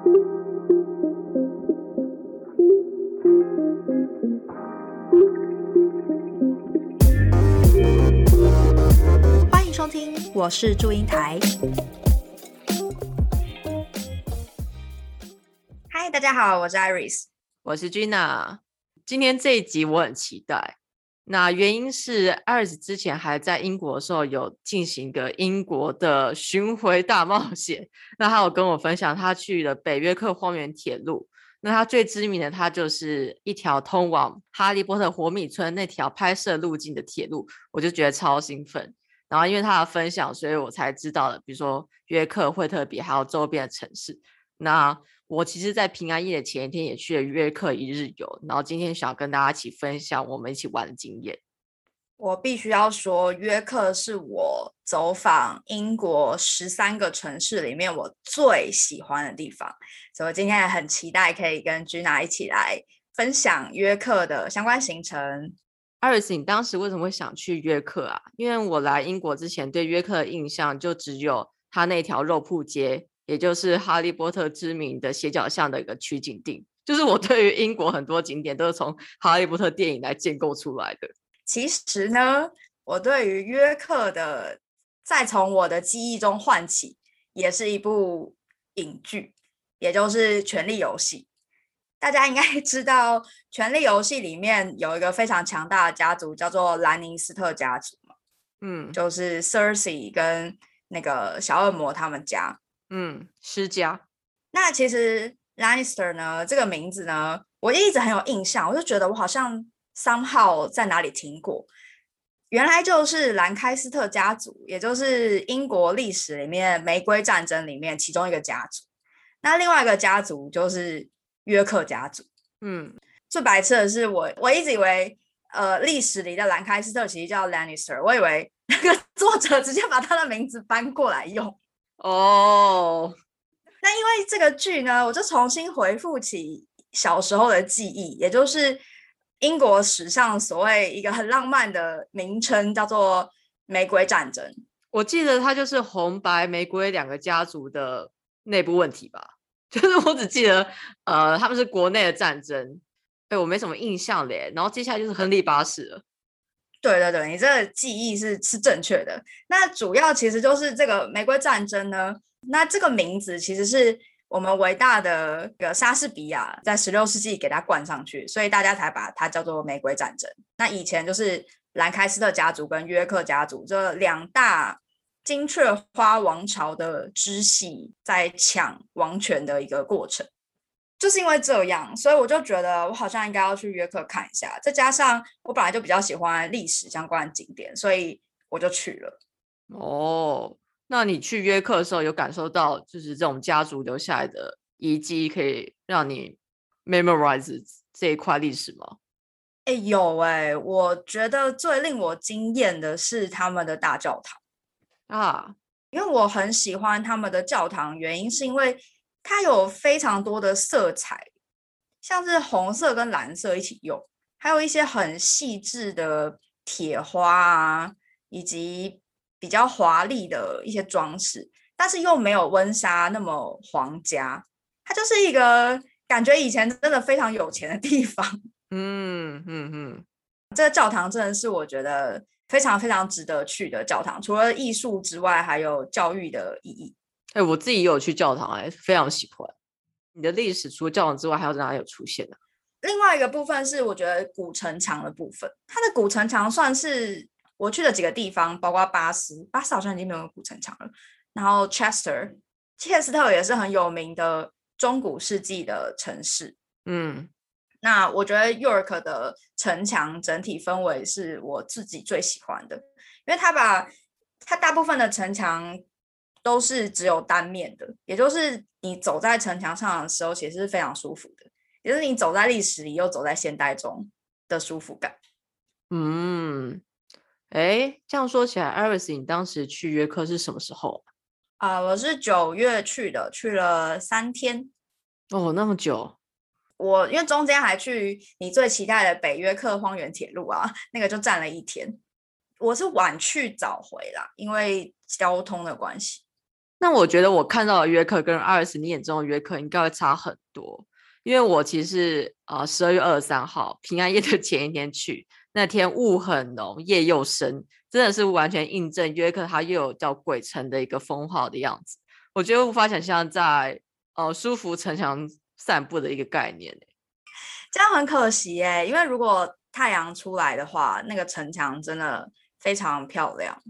欢迎收听，我是祝英台。嗨，大家好，我是 Iris，我是 Gina。今天这一集我很期待，那原因是 Iris 之前还在英国的时候有进行一个英国的巡回大冒险，那他有跟我分享他去了北约克荒原铁路。那他最知名的，他就是一条通往哈利波特活米村那条拍摄路径的铁路，我就觉得超兴奋。然后因为他的分享，所以我才知道了，比如说约克、惠特比还有周边的城市。那我其实，在平安夜的前一天也去了约克一日游，然后今天想要跟大家一起分享我们一起玩的经验。我必须要说，约克是我走访英国十三个城市里面我最喜欢的地方，所以我今天也很期待可以跟 Gina 一起来分享约克的相关行程。艾瑞斯，你当时为什么会想去约克啊？因为我来英国之前对约克的印象就只有它那条肉铺街，也就是哈利波特知名的斜角巷的一个取景地，就是我对于英国很多景点都是从哈利波特电影来建构出来的。其实呢，我对于约克的再从我的记忆中唤起，也是一部影剧，也就是《权力游戏》。大家应该知道，《权力游戏》里面有一个非常强大的家族，叫做兰尼斯特家族嘛。嗯，就是 Cersei 跟那个小恶魔他们家。嗯，施加。那其实 Lannister 呢，这个名字呢，我一直很有印象，我就觉得我好像。somehow 在哪里听过？原来就是兰开斯特家族，也就是英国历史里面玫瑰战争里面其中一个家族。那另外一个家族就是约克家族。嗯，最白痴的是我，我一直以为呃历史里的兰开斯特其实叫 Lannister，我以为那个 作者直接把他的名字搬过来用。哦，那因为这个剧呢，我就重新回复起小时候的记忆，也就是。英国史上所谓一个很浪漫的名称叫做玫瑰战争，我记得它就是红白玫瑰两个家族的内部问题吧？就是我只记得，呃，他们是国内的战争，哎，我没什么印象嘞。然后接下来就是亨利八世了。对对对，你这个记忆是是正确的。那主要其实就是这个玫瑰战争呢，那这个名字其实是。我们伟大的个莎士比亚在十六世纪给它冠上去，所以大家才把它叫做玫瑰战争。那以前就是兰开斯特家族跟约克家族这两大金雀花王朝的支系在抢王权的一个过程。就是因为这样，所以我就觉得我好像应该要去约克看一下。再加上我本来就比较喜欢历史相关的景点，所以我就去了。哦。那你去约克的时候，有感受到就是这种家族留下来的遗迹，可以让你 memorize 这一块历史吗？哎，有哎，我觉得最令我惊艳的是他们的大教堂啊，因为我很喜欢他们的教堂，原因是因为它有非常多的色彩，像是红色跟蓝色一起用，还有一些很细致的铁花啊，以及。比较华丽的一些装饰，但是又没有温莎那么皇家，它就是一个感觉以前真的非常有钱的地方。嗯嗯嗯，这个教堂真的是我觉得非常非常值得去的教堂，除了艺术之外，还有教育的意义。哎，我自己也有去教堂，哎，非常喜欢。你的历史除了教堂之外，还有在哪里有出现的？另外一个部分是我觉得古城墙的部分，它的古城墙算是。我去了几个地方，包括巴斯，巴斯好像已经没有古城墙了。然后 Chester，切斯特也是很有名的中古世纪的城市。嗯，那我觉得 York 的城墙整体氛围是我自己最喜欢的，因为它把它大部分的城墙都是只有单面的，也就是你走在城墙上的时候，其实是非常舒服的，也是你走在历史里又走在现代中的舒服感。嗯。哎，这样说起来，Iris，你当时去约克是什么时候啊？我是九月去的，去了三天。哦，那么久。我因为中间还去你最期待的北约克荒原铁路啊，那个就站了一天。我是晚去早回啦，因为交通的关系。那我觉得我看到的约克跟二十你眼中的约克应该会差很多，因为我其实啊十二月二十三号平安夜的前一天去，那天雾很浓，夜又深，真的是完全印证约克它又有叫鬼城的一个封号的样子。我觉得无法想象在呃舒服城墙散步的一个概念，这样很可惜哎，因为如果太阳出来的话，那个城墙真的非常漂亮。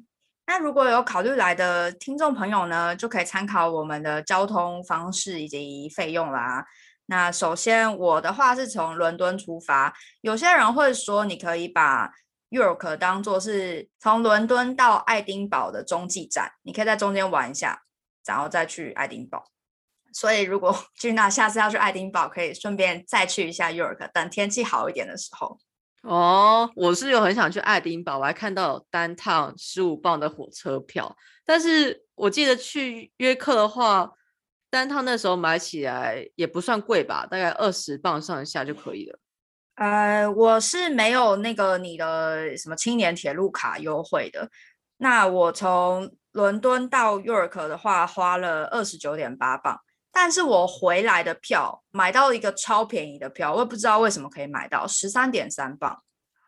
那如果有考虑来的听众朋友呢，就可以参考我们的交通方式以及费用啦。那首先我的话是从伦敦出发，有些人会说你可以把 York 当做是从伦敦到爱丁堡的中继站，你可以在中间玩一下，然后再去爱丁堡。所以如果 君娜下次要去爱丁堡，可以顺便再去一下 York，等天气好一点的时候。哦，我是有很想去爱丁堡，我还看到单趟十五磅的火车票，但是我记得去约克的话，单趟那时候买起来也不算贵吧，大概二十磅上下就可以了。呃，我是没有那个你的什么青年铁路卡优惠的，那我从伦敦到 York 的话花了二十九点八磅。但是我回来的票买到一个超便宜的票，我也不知道为什么可以买到十三点三磅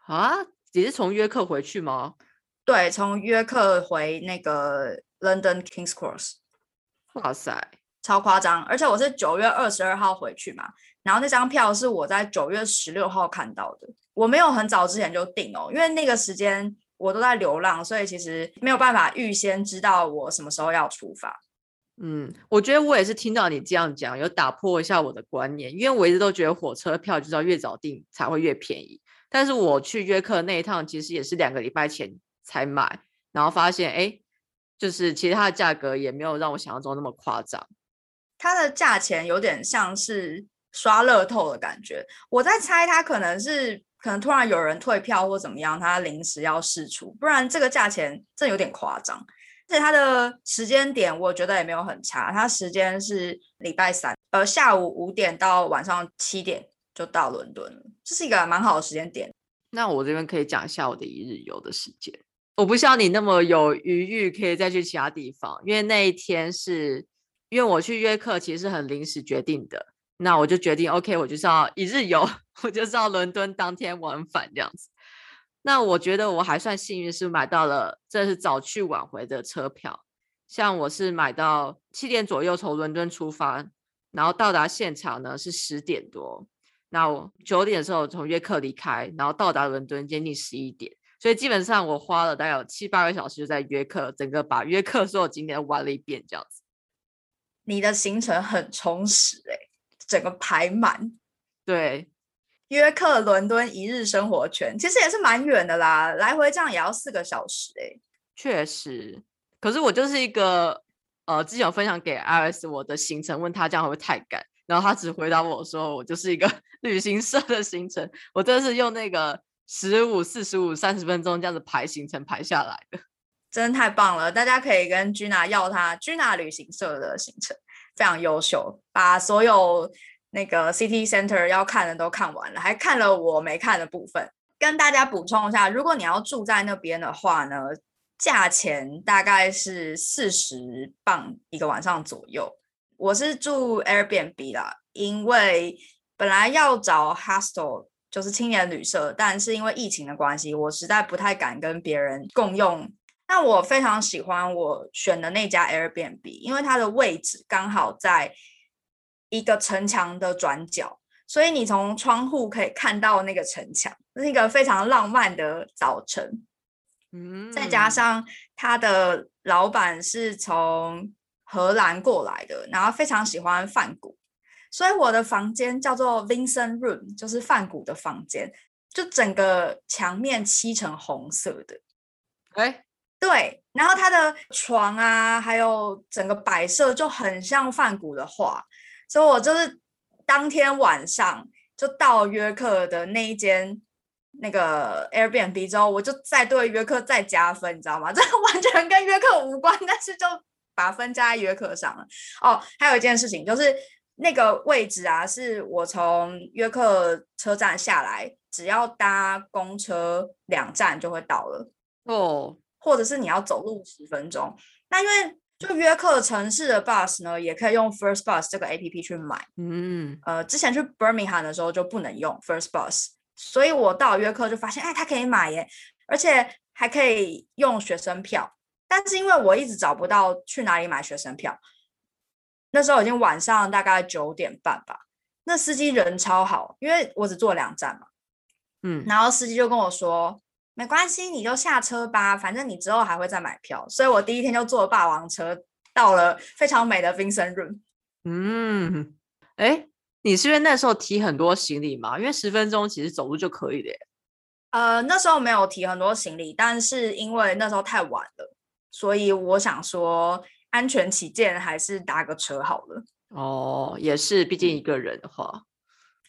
啊！你是从约克回去吗？对，从约克回那个 London Kings Cross。哇塞，超夸张！而且我是九月二十二号回去嘛，然后那张票是我在九月十六号看到的，我没有很早之前就订哦，因为那个时间我都在流浪，所以其实没有办法预先知道我什么时候要出发。嗯，我觉得我也是听到你这样讲，有打破一下我的观念，因为我一直都觉得火车票就是要越早订才会越便宜。但是我去约克那一趟，其实也是两个礼拜前才买，然后发现，哎，就是其实它的价格也没有让我想象中那么夸张。它的价钱有点像是刷乐透的感觉，我在猜它可能是可能突然有人退票或怎么样，它临时要试出，不然这个价钱真有点夸张。而且它的时间点，我觉得也没有很差。它时间是礼拜三，呃，下午五点到晚上七点就到伦敦了，这是一个蛮好的时间点。那我这边可以讲一下我的一日游的时间。我不像你那么有余裕可以再去其他地方，因为那一天是因为我去约克其实是很临时决定的。那我就决定，OK，我就是要一日游，我就是要伦敦当天往返这样子。那我觉得我还算幸运，是买到了这是早去晚回的车票。像我是买到七点左右从伦敦出发，然后到达现场呢是十点多。那我九点的时候从约克离开，然后到达伦敦接近十一点。所以基本上我花了大概有七八个小时就在约克，整个把约克所有景点玩了一遍这样子。你的行程很充实哎，整个排满。对。约克伦敦一日生活圈其实也是蛮远的啦，来回这样也要四个小时哎。确实，可是我就是一个呃，之前有分享给 Iris 我的行程，问他这样会不会太赶，然后他只回答我说我就是一个 旅行社的行程，我真的是用那个十五、四十五、三十分钟这样子排行程排下来的，真的太棒了！大家可以跟 Gina 要他 Gina 旅行社的行程，非常优秀，把所有。那个 City Center 要看的都看完了，还看了我没看的部分。跟大家补充一下，如果你要住在那边的话呢，价钱大概是四十磅一个晚上左右。我是住 Airbnb 啦，因为本来要找 hostel 就是青年旅社，但是因为疫情的关系，我实在不太敢跟别人共用。那我非常喜欢我选的那家 Airbnb，因为它的位置刚好在。一个城墙的转角，所以你从窗户可以看到那个城墙，是一个非常浪漫的早晨。嗯，再加上他的老板是从荷兰过来的，然后非常喜欢梵谷，所以我的房间叫做 Vincent Room，就是梵谷的房间，就整个墙面漆成红色的。哎，对，然后他的床啊，还有整个摆设就很像梵谷的画。所以我就是当天晚上就到约克的那一间那个 Airbnb 之后，我就再对约克再加分，你知道吗？这完全跟约克无关，但是就把分加在约克上了。哦，还有一件事情就是那个位置啊，是我从约克车站下来，只要搭公车两站就会到了哦，或者是你要走路十分钟。那因为就约克城市的 bus 呢，也可以用 First Bus 这个 A P P 去买。嗯，呃，之前去 Birmingham 的时候就不能用 First Bus，所以我到约克就发现，哎，它可以买耶，而且还可以用学生票。但是因为我一直找不到去哪里买学生票，那时候已经晚上大概九点半吧。那司机人超好，因为我只坐两站嘛。嗯，然后司机就跟我说。没关系，你就下车吧，反正你之后还会再买票。所以我第一天就坐霸王车到了非常美的 Vincent Room。嗯，哎，你是因为那时候提很多行李吗？因为十分钟其实走路就可以的。呃，那时候没有提很多行李，但是因为那时候太晚了，所以我想说安全起见，还是搭个车好了。哦，也是，毕竟一个人的话。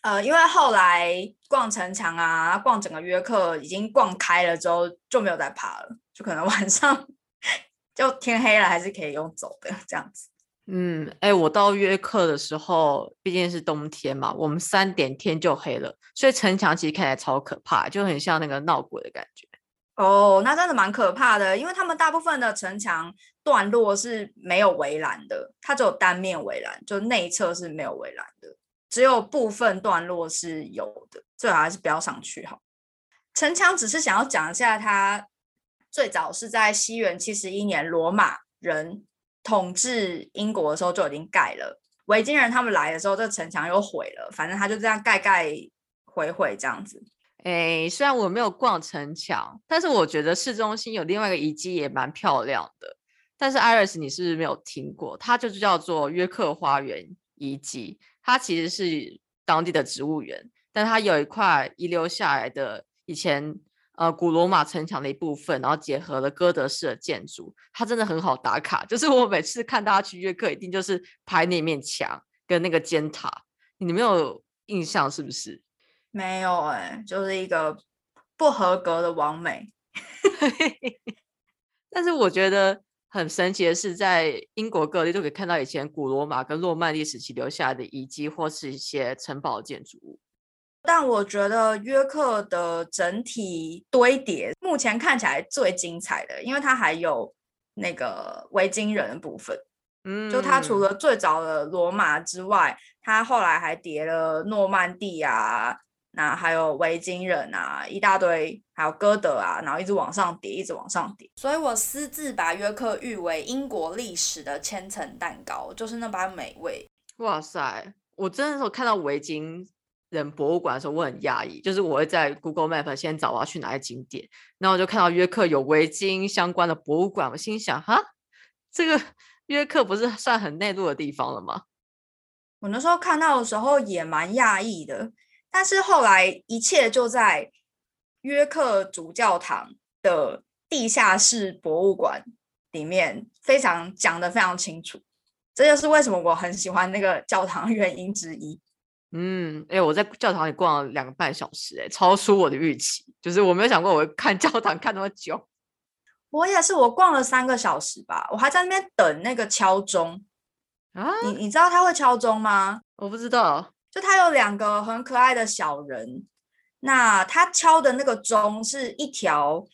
呃，因为后来逛城墙啊，逛整个约克已经逛开了之后，就没有再爬了，就可能 晚上就天黑了，还是可以用走的这样子。嗯，哎，我到约克的时候，毕竟是冬天嘛，我们三点天就黑了，所以城墙其实看起来超可怕，就很像那个闹鬼的感觉。哦，那真的蛮可怕的，因为他们大部分的城墙段落是没有围栏的，它只有单面围栏，就内侧是没有围栏的。只有部分段落是有的，最好还是不要上去好。城墙只是想要讲一下，它最早是在西元七十一年罗马人统治英国的时候就已经盖了。维京人他们来的时候，这城墙又毁了。反正他就这样盖盖毁毁这样子。哎，虽然我没有逛城墙，但是我觉得市中心有另外一个遗迹也蛮漂亮的。但是艾瑞斯，你是不是没有听过？它就是叫做约克花园遗迹。它其实是当地的植物园，但它有一块遗留下来的以前呃古罗马城墙的一部分，然后结合了哥德式的建筑，它真的很好打卡。就是我每次看大家去约克，一定就是拍那面墙跟那个尖塔，你没有印象是不是？没有哎，就是一个不合格的完美。但是我觉得。很神奇的是，在英国各地都可以看到以前古罗马跟诺曼底时期留下来的遗迹，或是一些城堡建筑物。但我觉得约克的整体堆叠，目前看起来最精彩的，因为它还有那个维京人的部分。嗯，就它除了最早的罗马之外，它后来还叠了诺曼底啊。那还有维京人啊，一大堆，还有歌德啊，然后一直往上叠，一直往上叠。所以我私自把约克誉为英国历史的千层蛋糕，就是那般美味。哇塞！我真的时候看到维京人博物馆的时候，我很讶异。就是我会在 Google Map 先找我要去哪些景点，然后我就看到约克有维京相关的博物馆，我心想：哈，这个 约克不是算很内陆的地方了吗？我那时候看到的时候也蛮讶异的。但是后来一切就在约克主教堂的地下室博物馆里面非常讲的非常清楚，这就是为什么我很喜欢那个教堂原因之一。嗯，哎，我在教堂里逛了两个半小时，哎，超出我的预期，就是我没有想过我会看教堂看那么久。我也是，我逛了三个小时吧，我还在那边等那个敲钟啊。你你知道他会敲钟吗？我不知道。就他有两个很可爱的小人，那他敲的那个钟是一条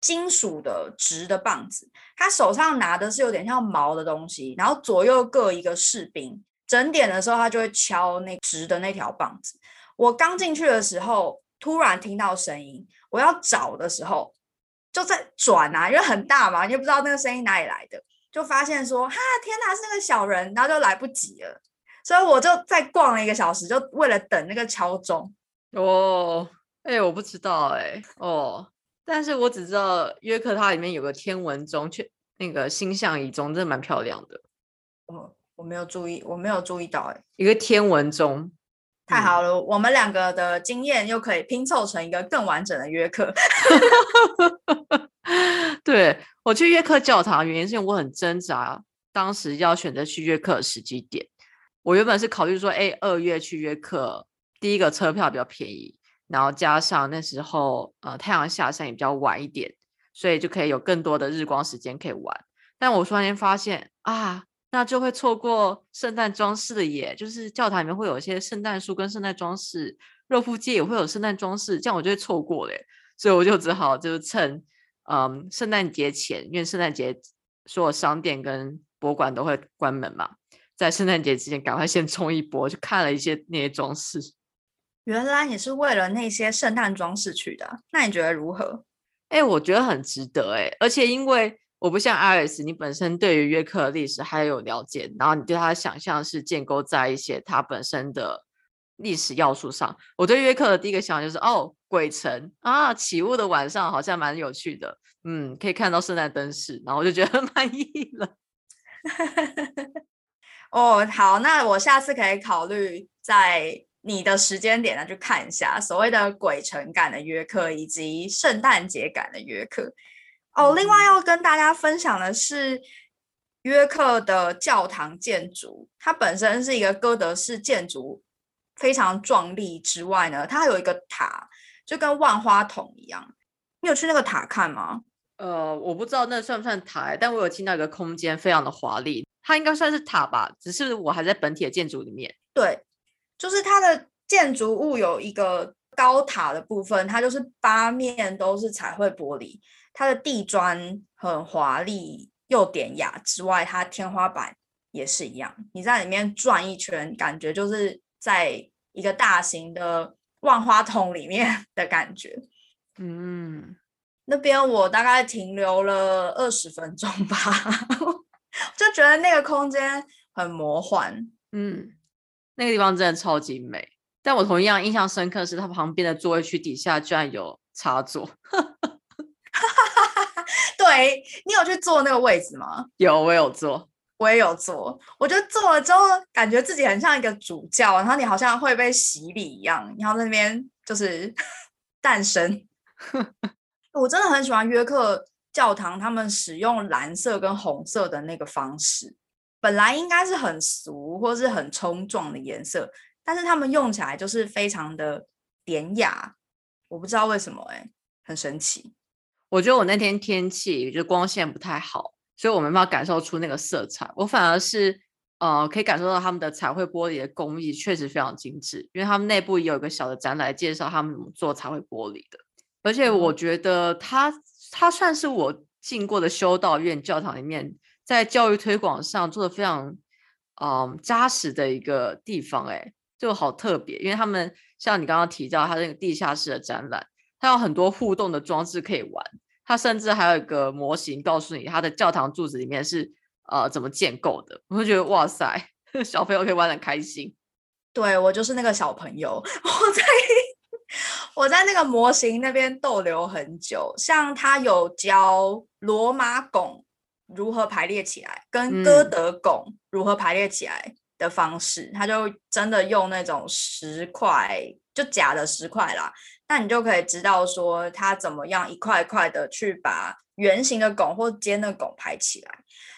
金属的直的棒子，他手上拿的是有点像毛的东西，然后左右各一个士兵，整点的时候他就会敲那直的那条棒子。我刚进去的时候，突然听到声音，我要找的时候就在转啊，因为很大嘛，你也不知道那个声音哪里来的，就发现说哈天哪是那个小人，然后就来不及了。所以我就再逛了一个小时，就为了等那个敲钟。哦，哎，我不知道哎，哦，但是我只知道约克它里面有个天文钟，却那个星象仪钟，真的蛮漂亮的。我我没有注意，我没有注意到哎，一个天文钟，太好了，我们两个的经验又可以拼凑成一个更完整的约克。对我去约克教堂，原因是因为我很挣扎，当时要选择去约克的时机点。我原本是考虑说，哎，二月去约克，第一个车票比较便宜，然后加上那时候呃太阳下山也比较晚一点，所以就可以有更多的日光时间可以玩。但我突然间发现啊，那就会错过圣诞装饰的耶，就是教堂里面会有一些圣诞树跟圣诞装饰，肉铺街也会有圣诞装饰，这样我就会错过嘞。所以我就只好就是趁嗯圣诞节前，因为圣诞节所有商店跟博物馆都会关门嘛，在圣诞节之前赶快先冲一波，去看了一些那些装饰。原来你是为了那些圣诞装饰去的，那你觉得如何？哎，我觉得很值得哎，而且因为我不像阿尔斯，你本身对于约克的历史还有了解，然后你对他的想象是建构在一些它本身的历史要素上。我对约克的第一个想法就是，哦，鬼城啊，起雾的晚上好像蛮有趣的，嗯，可以看到圣诞灯饰，然后我就觉得很 满意了。哦，好，那我下次可以考虑在。你的时间点呢？去看一下所谓的鬼城感的约克，以及圣诞节感的约克。哦，另外要跟大家分享的是，约克的教堂建筑，它本身是一个哥德式建筑，非常壮丽。之外呢，它还有一个塔，就跟万花筒一样。你有去那个塔看吗？呃，我不知道那算不算塔，但我有听到一个空间，非常的华丽。它应该算是塔吧，只是我还在本体的建筑里面。对。就是它的建筑物有一个高塔的部分，它就是八面都是彩绘玻璃，它的地砖很华丽又典雅之外，它天花板也是一样。你在里面转一圈，感觉就是在一个大型的万花筒里面 的感觉。嗯，那边我大概停留了二十分钟吧，就觉得那个空间很魔幻。嗯。那个地方真的超级美，但我同样印象深刻是它旁边的座位区底下居然有插座。对你有去坐那个位置吗？有，我有坐，我也有坐。我觉得坐了之后，感觉自己很像一个主教，然后你好像会被洗礼一样，然后那边就是 诞生。我真的很喜欢约克教堂，他们使用蓝色跟红色的那个方式。本来应该是很俗或是很冲撞的颜色，但是他们用起来就是非常的典雅。我不知道为什么，哎，很神奇。我觉得我那天天气就光线不太好，所以我没办法感受出那个色彩。我反而是呃可以感受到他们的彩绘玻璃的工艺确实非常精致，因为他们内部也有一个小的展览介绍他们怎么做彩绘玻璃的。而且我觉得它它算是我进过的修道院教堂里面。在教育推广上做的非常，嗯，扎实的一个地方，哎，就好特别，因为他们像你刚刚提到，它那个地下室的展览，它有很多互动的装置可以玩，它甚至还有一个模型告诉你它的教堂柱子里面是呃怎么建构的，我就觉得哇塞，小朋友可以玩的开心。对我就是那个小朋友，我在 我在那个模型那边逗留很久，像他有教罗马拱。如何排列起来，跟歌德拱如何排列起来的方式，他就真的用那种石块，就假的石块啦。那你就可以知道说他怎么样一块一块的去把圆形的拱或尖的拱排起来。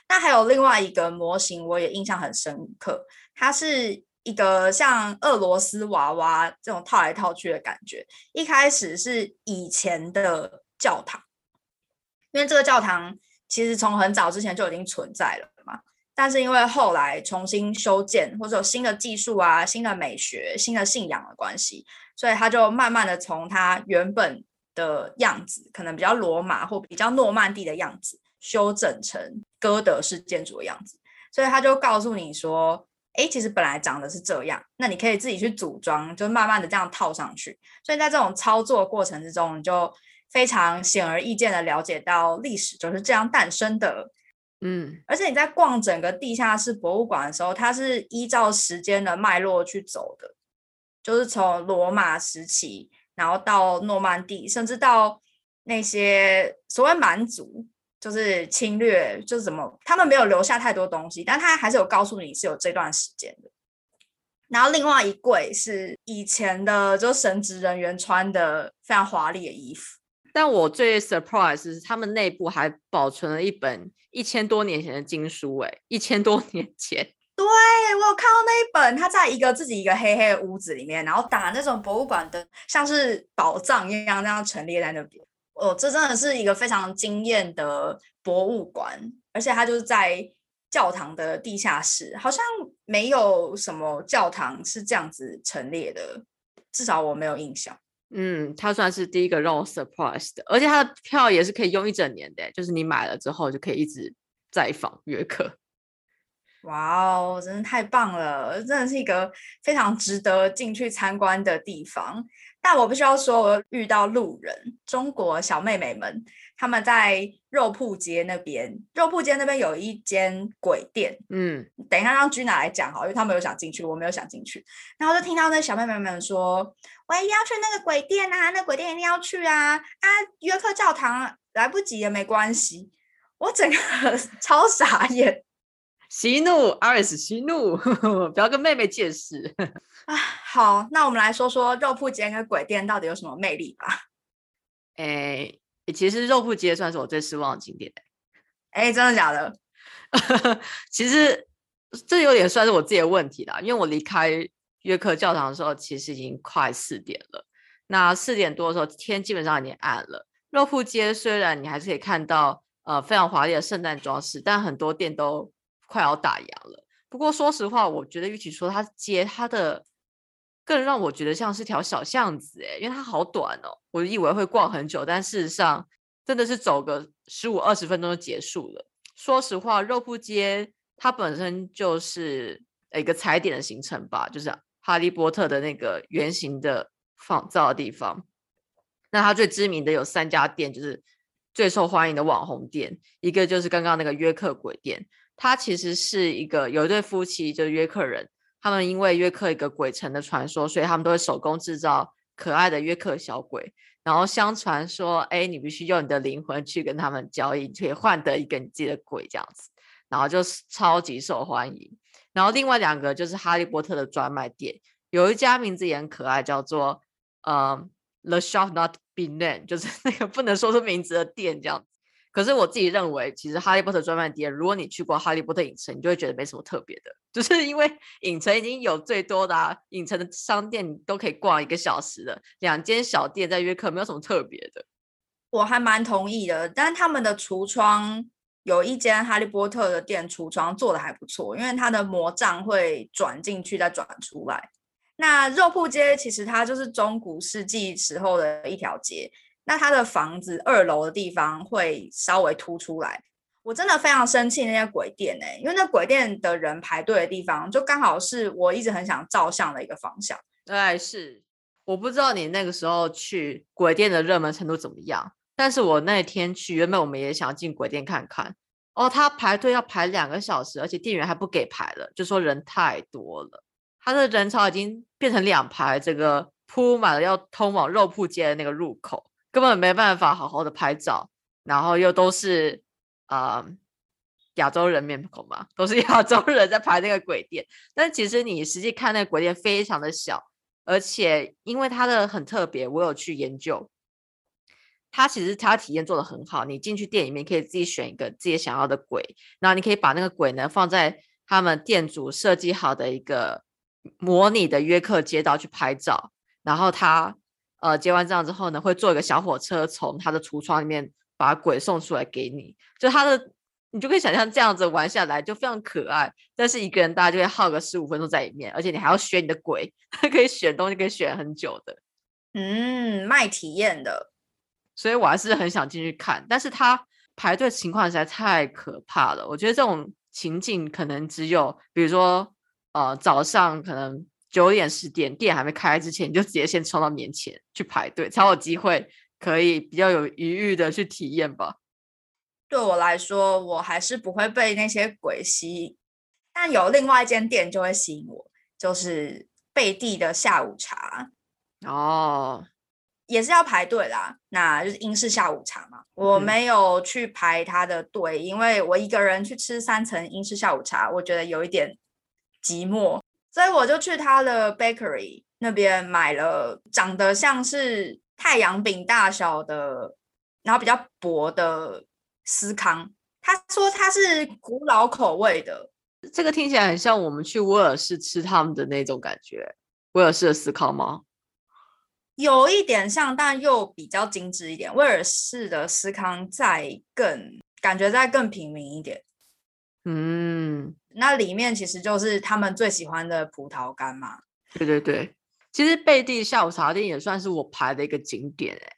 那还有另外一个模型，我也印象很深刻，它是一个像俄罗斯娃娃这种套来套去的感觉。一开始是以前的教堂，因为这个教堂。其实从很早之前就已经存在了嘛，但是因为后来重新修建，或者有新的技术啊、新的美学、新的信仰的关系，所以它就慢慢的从它原本的样子，可能比较罗马或比较诺曼底的样子，修整成哥德式建筑的样子。所以他就告诉你说，哎，其实本来长得是这样，那你可以自己去组装，就慢慢的这样套上去。所以在这种操作过程之中，你就。非常显而易见的了解到历史就是这样诞生的，嗯，而且你在逛整个地下室博物馆的时候，它是依照时间的脉络去走的，就是从罗马时期，然后到诺曼底，甚至到那些所谓蛮族，就是侵略，就是怎么他们没有留下太多东西，但他还是有告诉你是有这段时间的。然后另外一柜是以前的，就神职人员穿的非常华丽的衣服。但我最 surprise 是他们内部还保存了一本一千多年前的经书，哎，一千多年前。对我有看到那一本，它在一个自己一个黑黑的屋子里面，然后打那种博物馆灯，像是宝藏一样那样陈列在那边。哦，这真的是一个非常惊艳的博物馆，而且它就是在教堂的地下室，好像没有什么教堂是这样子陈列的，至少我没有印象。嗯，它算是第一个让我 surprise 的，而且它的票也是可以用一整年的，就是你买了之后就可以一直在访约客。哇哦，真的太棒了！真的是一个非常值得进去参观的地方。但我不需要说，我遇到路人，中国小妹妹们，他们在肉铺街那边，肉铺街那边有一间鬼店。嗯，等一下让君娜来讲好，因为他们有想进去，我没有想进去。然后就听到那小妹妹们说：“我一定要去那个鬼店啊，那鬼店一定要去啊！啊，约克教堂来不及也没关系。”我整个 超傻眼。息怒，Iris，息怒，不要跟妹妹借势 啊！好，那我们来说说肉铺街跟鬼店到底有什么魅力吧。哎，其实肉铺街算是我最失望的景点。哎，真的假的？其实这有点算是我自己的问题啦，因为我离开约克教堂的时候，其实已经快四点了。那四点多的时候，天基本上已经暗了。肉铺街虽然你还是可以看到呃非常华丽的圣诞装饰，但很多店都。快要打烊了。不过说实话，我觉得与其说它街，它的更让我觉得像是条小巷子，诶，因为它好短哦。我以为会逛很久，但事实上真的是走个十五二十分钟就结束了。说实话，肉铺街它本身就是一个踩点的行程吧，就是哈利波特的那个圆形的仿造的地方。那它最知名的有三家店，就是最受欢迎的网红店，一个就是刚刚那个约克鬼店。它其实是一个有一对夫妻，就是约克人，他们因为约克一个鬼城的传说，所以他们都会手工制造可爱的约克小鬼。然后相传说，哎，你必须用你的灵魂去跟他们交易，可以换得一个你自己的鬼这样子。然后就是超级受欢迎。然后另外两个就是哈利波特的专卖店，有一家名字也很可爱，叫做呃 The Shop Not Be Named，就是那个不能说出名字的店这样。可是我自己认为，其实哈利波特专卖店，如果你去过哈利波特影城，你就会觉得没什么特别的，就是因为影城已经有最多的啊影城的商店，你都可以逛一个小时的，两间小店在约克没有什么特别的。我还蛮同意的，但他们的橱窗有一间哈利波特的店，橱窗做的还不错，因为它的魔杖会转进去再转出来。那肉铺街其实它就是中古世纪时候的一条街。那他的房子二楼的地方会稍微凸出来，我真的非常生气那些鬼店哎，因为那鬼店的人排队的地方就刚好是我一直很想照相的一个方向。对，是我不知道你那个时候去鬼店的热门程度怎么样，但是我那天去，原本我们也想进鬼店看看哦，他排队要排两个小时，而且店员还不给排了，就说人太多了，他的人潮已经变成两排，这个铺满了要通往肉铺街的那个入口。根本没办法好好的拍照，然后又都是啊亚洲人面孔嘛，都是 亚洲人在排那个鬼店。但其实你实际看那个鬼店非常的小，而且因为它的很特别，我有去研究，它其实它体验做的很好。你进去店里面可以自己选一个自己想要的鬼，然后你可以把那个鬼呢放在他们店主设计好的一个模拟的约克街道去拍照，然后他。呃，结完账之后呢，会坐一个小火车从他的橱窗里面把鬼送出来给你。就他的，你就可以想象这样子玩下来就非常可爱。但是一个人大家就会耗个十五分钟在里面，而且你还要选你的鬼，他 可以选东西，可以选很久的。嗯，卖体验的，所以我还是很想进去看。但是他排队情况实在太可怕了。我觉得这种情境可能只有，比如说呃早上可能。九点十点店还没开之前，你就直接先冲到面前去排队，才有机会可以比较有余裕的去体验吧。对我来说，我还是不会被那些鬼吸引，但有另外一间店就会吸引我，就是贝蒂的下午茶。哦，也是要排队啦，那就是英式下午茶嘛。我没有去排他的队，因为我一个人去吃三层英式下午茶，我觉得有一点寂寞。所以我就去他的 bakery 那边买了长得像是太阳饼大小的，然后比较薄的司康。他说他是古老口味的，这个听起来很像我们去威尔士吃他们的那种感觉。威尔士的司康吗？有一点像，但又比较精致一点。威尔士的司康再更感觉再更平民一点。嗯。那里面其实就是他们最喜欢的葡萄干嘛？对对对，其实贝蒂下午茶店也算是我排的一个景点哎，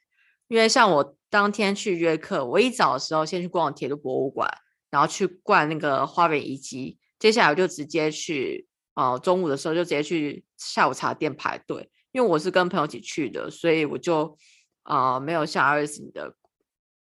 因为像我当天去约克，我一早的时候先去逛铁路博物馆，然后去逛那个花园遗迹，接下来我就直接去，呃，中午的时候就直接去下午茶店排队，因为我是跟朋友一起去的，所以我就啊没有像 Iris 的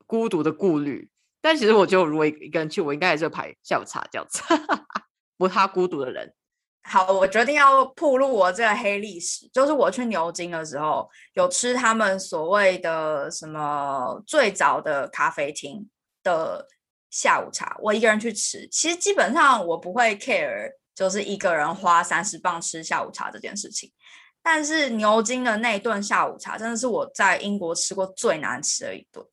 孤独的顾虑。但其实我觉得，如果一个人去，我应该也是排下午茶这样子，不怕孤独的人。好，我决定要铺露我这个黑历史，就是我去牛津的时候，有吃他们所谓的什么最早的咖啡厅的下午茶，我一个人去吃。其实基本上我不会 care，就是一个人花三十磅吃下午茶这件事情。但是牛津的那顿下午茶，真的是我在英国吃过最难吃的一顿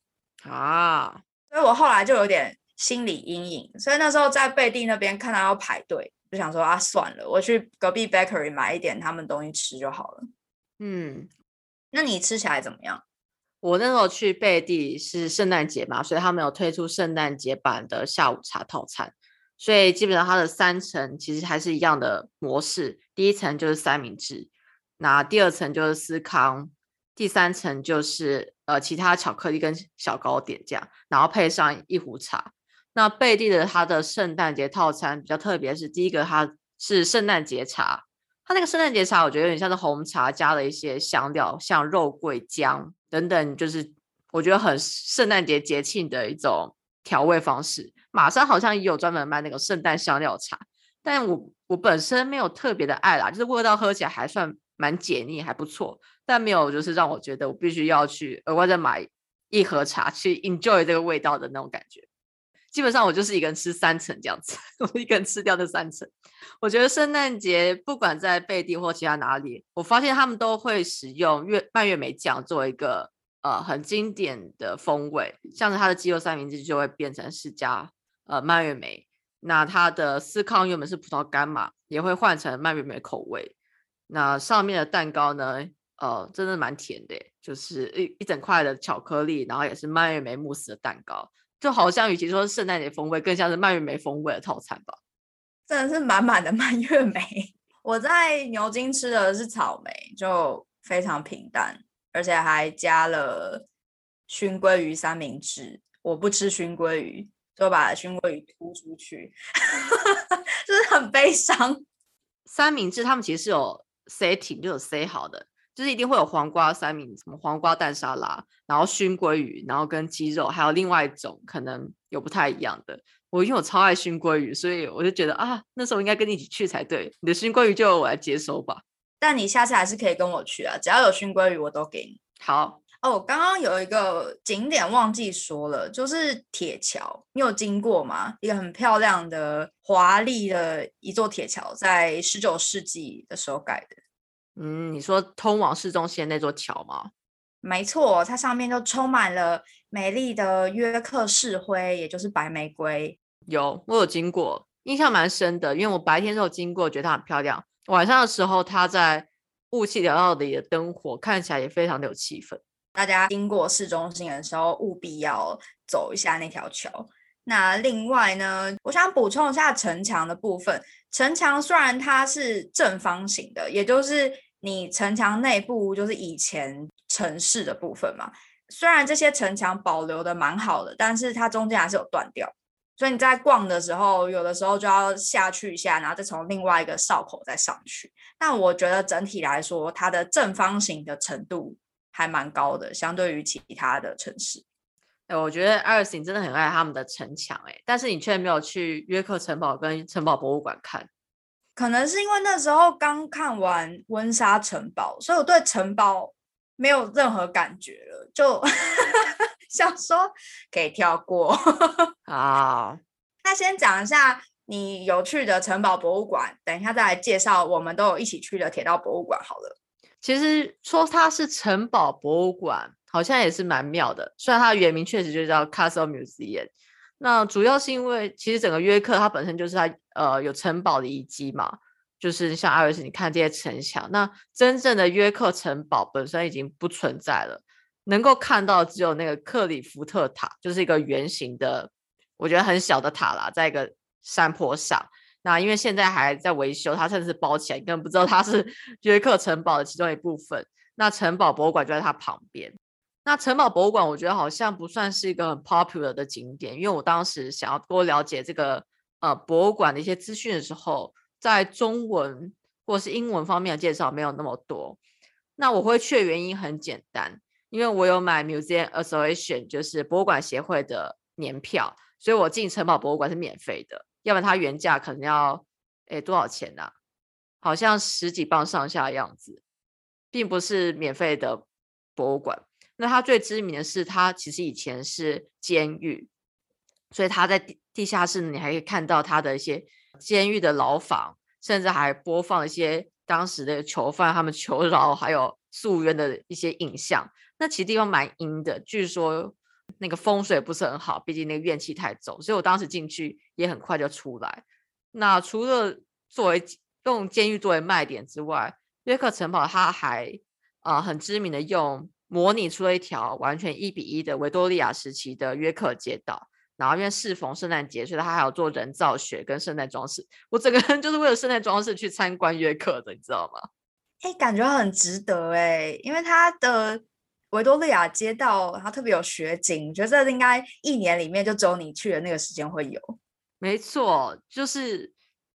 啊！所以我后来就有点心理阴影，所以那时候在贝蒂那边看到要排队。就想说啊，算了，我去隔壁 bakery 买一点他们东西吃就好了。嗯，那你吃起来怎么样？我那时候去贝蒂是圣诞节嘛，所以他们有推出圣诞节版的下午茶套餐，所以基本上它的三层其实还是一样的模式。第一层就是三明治，那第二层就是司康，第三层就是呃其他巧克力跟小糕点这样，然后配上一壶茶。那贝蒂的它的圣诞节套餐比较特别，是第一个它是圣诞节茶，它那个圣诞节茶我觉得有点像是红茶加了一些香料，像肉桂姜等等，就是我觉得很圣诞节节庆的一种调味方式。马上好像也有专门卖那个圣诞香料茶，但我我本身没有特别的爱啦，就是味道喝起来还算蛮解腻，还不错，但没有就是让我觉得我必须要去额外再买一盒茶去 enjoy 这个味道的那种感觉。基本上我就是一个人吃三层这样子，我一个人吃掉这三层。我觉得圣诞节不管在贝蒂或其他哪里，我发现他们都会使用月蔓越莓酱作为一个呃很经典的风味，像是它的鸡肉三明治就会变成是加呃蔓越莓，那它的司康原本是葡萄干嘛，也会换成蔓越莓口味。那上面的蛋糕呢，呃，真的蛮甜的，就是一一整块的巧克力，然后也是蔓越莓慕斯的蛋糕。就好像，与其说是圣诞节风味，更像是蔓越莓风味的套餐吧。真的是满满的蔓越莓。我在牛津吃的是草莓，就非常平淡，而且还加了熏鲑鱼三明治。我不吃熏鲑鱼，就把熏鲑鱼吐出去，就是很悲伤。三明治他们其实是有 setting，就有 say 好的。就是一定会有黄瓜三明，什么黄瓜蛋沙拉，然后熏鲑鱼，然后跟鸡肉，还有另外一种可能有不太一样的。我因为我超爱熏鲑鱼，所以我就觉得啊，那时候应该跟你一起去才对。你的熏鲑鱼就由我来接收吧。但你下次还是可以跟我去啊，只要有熏鲑鱼我都给你。好哦，刚刚有一个景点忘记说了，就是铁桥，你有经过吗？一个很漂亮的、华丽的一座铁桥，在十九世纪的时候盖的。嗯，你说通往市中心的那座桥吗？没错，它上面就充满了美丽的约克市灰，也就是白玫瑰。有，我有经过，印象蛮深的，因为我白天时候经过，觉得它很漂亮。晚上的时候，它在雾气缭绕里的灯火看起来也非常的有气氛。大家经过市中心的时候，务必要走一下那条桥。那另外呢，我想补充一下城墙的部分。城墙虽然它是正方形的，也就是。你城墙内部就是以前城市的部分嘛，虽然这些城墙保留的蛮好的，但是它中间还是有断掉，所以你在逛的时候，有的时候就要下去一下，然后再从另外一个哨口再上去。但我觉得整体来说，它的正方形的程度还蛮高的，相对于其他的城市。哎，我觉得艾尔斯真的很爱他们的城墙，哎，但是你却没有去约克城堡跟城堡博物馆看。可能是因为那时候刚看完温莎城堡，所以我对城堡没有任何感觉了，就 想说可以跳过 啊。那先讲一下你有趣的城堡博物馆，等一下再来介绍我们都有一起去的铁道博物馆好了。其实说它是城堡博物馆，好像也是蛮妙的。虽然它的原名确实就叫 Castle Museum。那主要是因为，其实整个约克它本身就是它呃有城堡的遗迹嘛，就是像阿瑞斯，你看这些城墙，那真正的约克城堡本身已经不存在了，能够看到只有那个克里福特塔，就是一个圆形的，我觉得很小的塔啦，在一个山坡上。那因为现在还在维修，它甚至是包起来，根本不知道它是 约克城堡的其中一部分。那城堡博物馆就在它旁边。那城堡博物馆，我觉得好像不算是一个很 popular 的景点，因为我当时想要多了解这个呃博物馆的一些资讯的时候，在中文或是英文方面的介绍没有那么多。那我会去的原因很简单，因为我有买 Museum Association，就是博物馆协会的年票，所以我进城堡博物馆是免费的。要不然它原价可能要诶多少钱呢？好像十几磅上下样子，并不是免费的博物馆。那它最知名的是，它其实以前是监狱，所以它在地地下室，你还可以看到它的一些监狱的牢房，甚至还播放一些当时的囚犯他们求饶还有诉冤的一些影像。那其实地方蛮阴的，据说那个风水不是很好，毕竟那个怨气太重，所以我当时进去也很快就出来。那除了作为用监狱作为卖点之外，约克城堡它还啊很知名的用。模拟出了一条完全一比一的维多利亚时期的约克街道，然后因为适逢圣诞节，所以他还有做人造雪跟圣诞装饰。我整个人 就是为了圣诞装饰去参观约克的，你知道吗？哎，感觉很值得哎，因为它的维多利亚街道它特别有雪景，觉得应该一年里面就只有你去的那个时间会有。没错，就是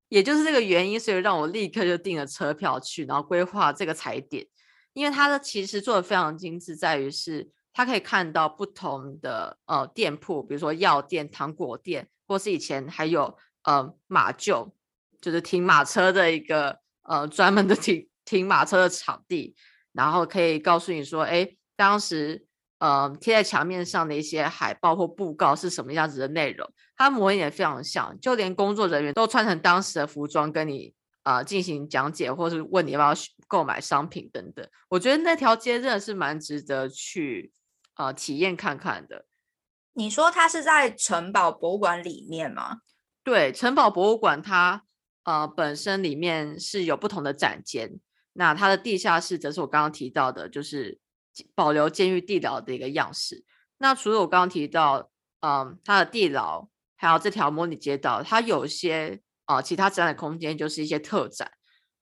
也就是这个原因，所以让我立刻就订了车票去，然后规划这个踩点。因为它的其实做的非常精致，在于是它可以看到不同的呃店铺，比如说药店、糖果店，或是以前还有呃马厩，就是停马车的一个呃专门的停停马车的场地，然后可以告诉你说，哎，当时呃贴在墙面上的一些海报或布告是什么样子的内容，它模拟也非常像，就连工作人员都穿成当时的服装跟你。啊，进行讲解，或是问你要不要购买商品等等。我觉得那条街真的是蛮值得去啊体验看看的。你说它是在城堡博物馆里面吗？对，城堡博物馆它呃本身里面是有不同的展间，那它的地下室则是我刚刚提到的，就是保留监狱地牢的一个样式。那除了我刚刚提到，嗯，它的地牢，还有这条模拟街道，它有些。啊，其他展览空间就是一些特展。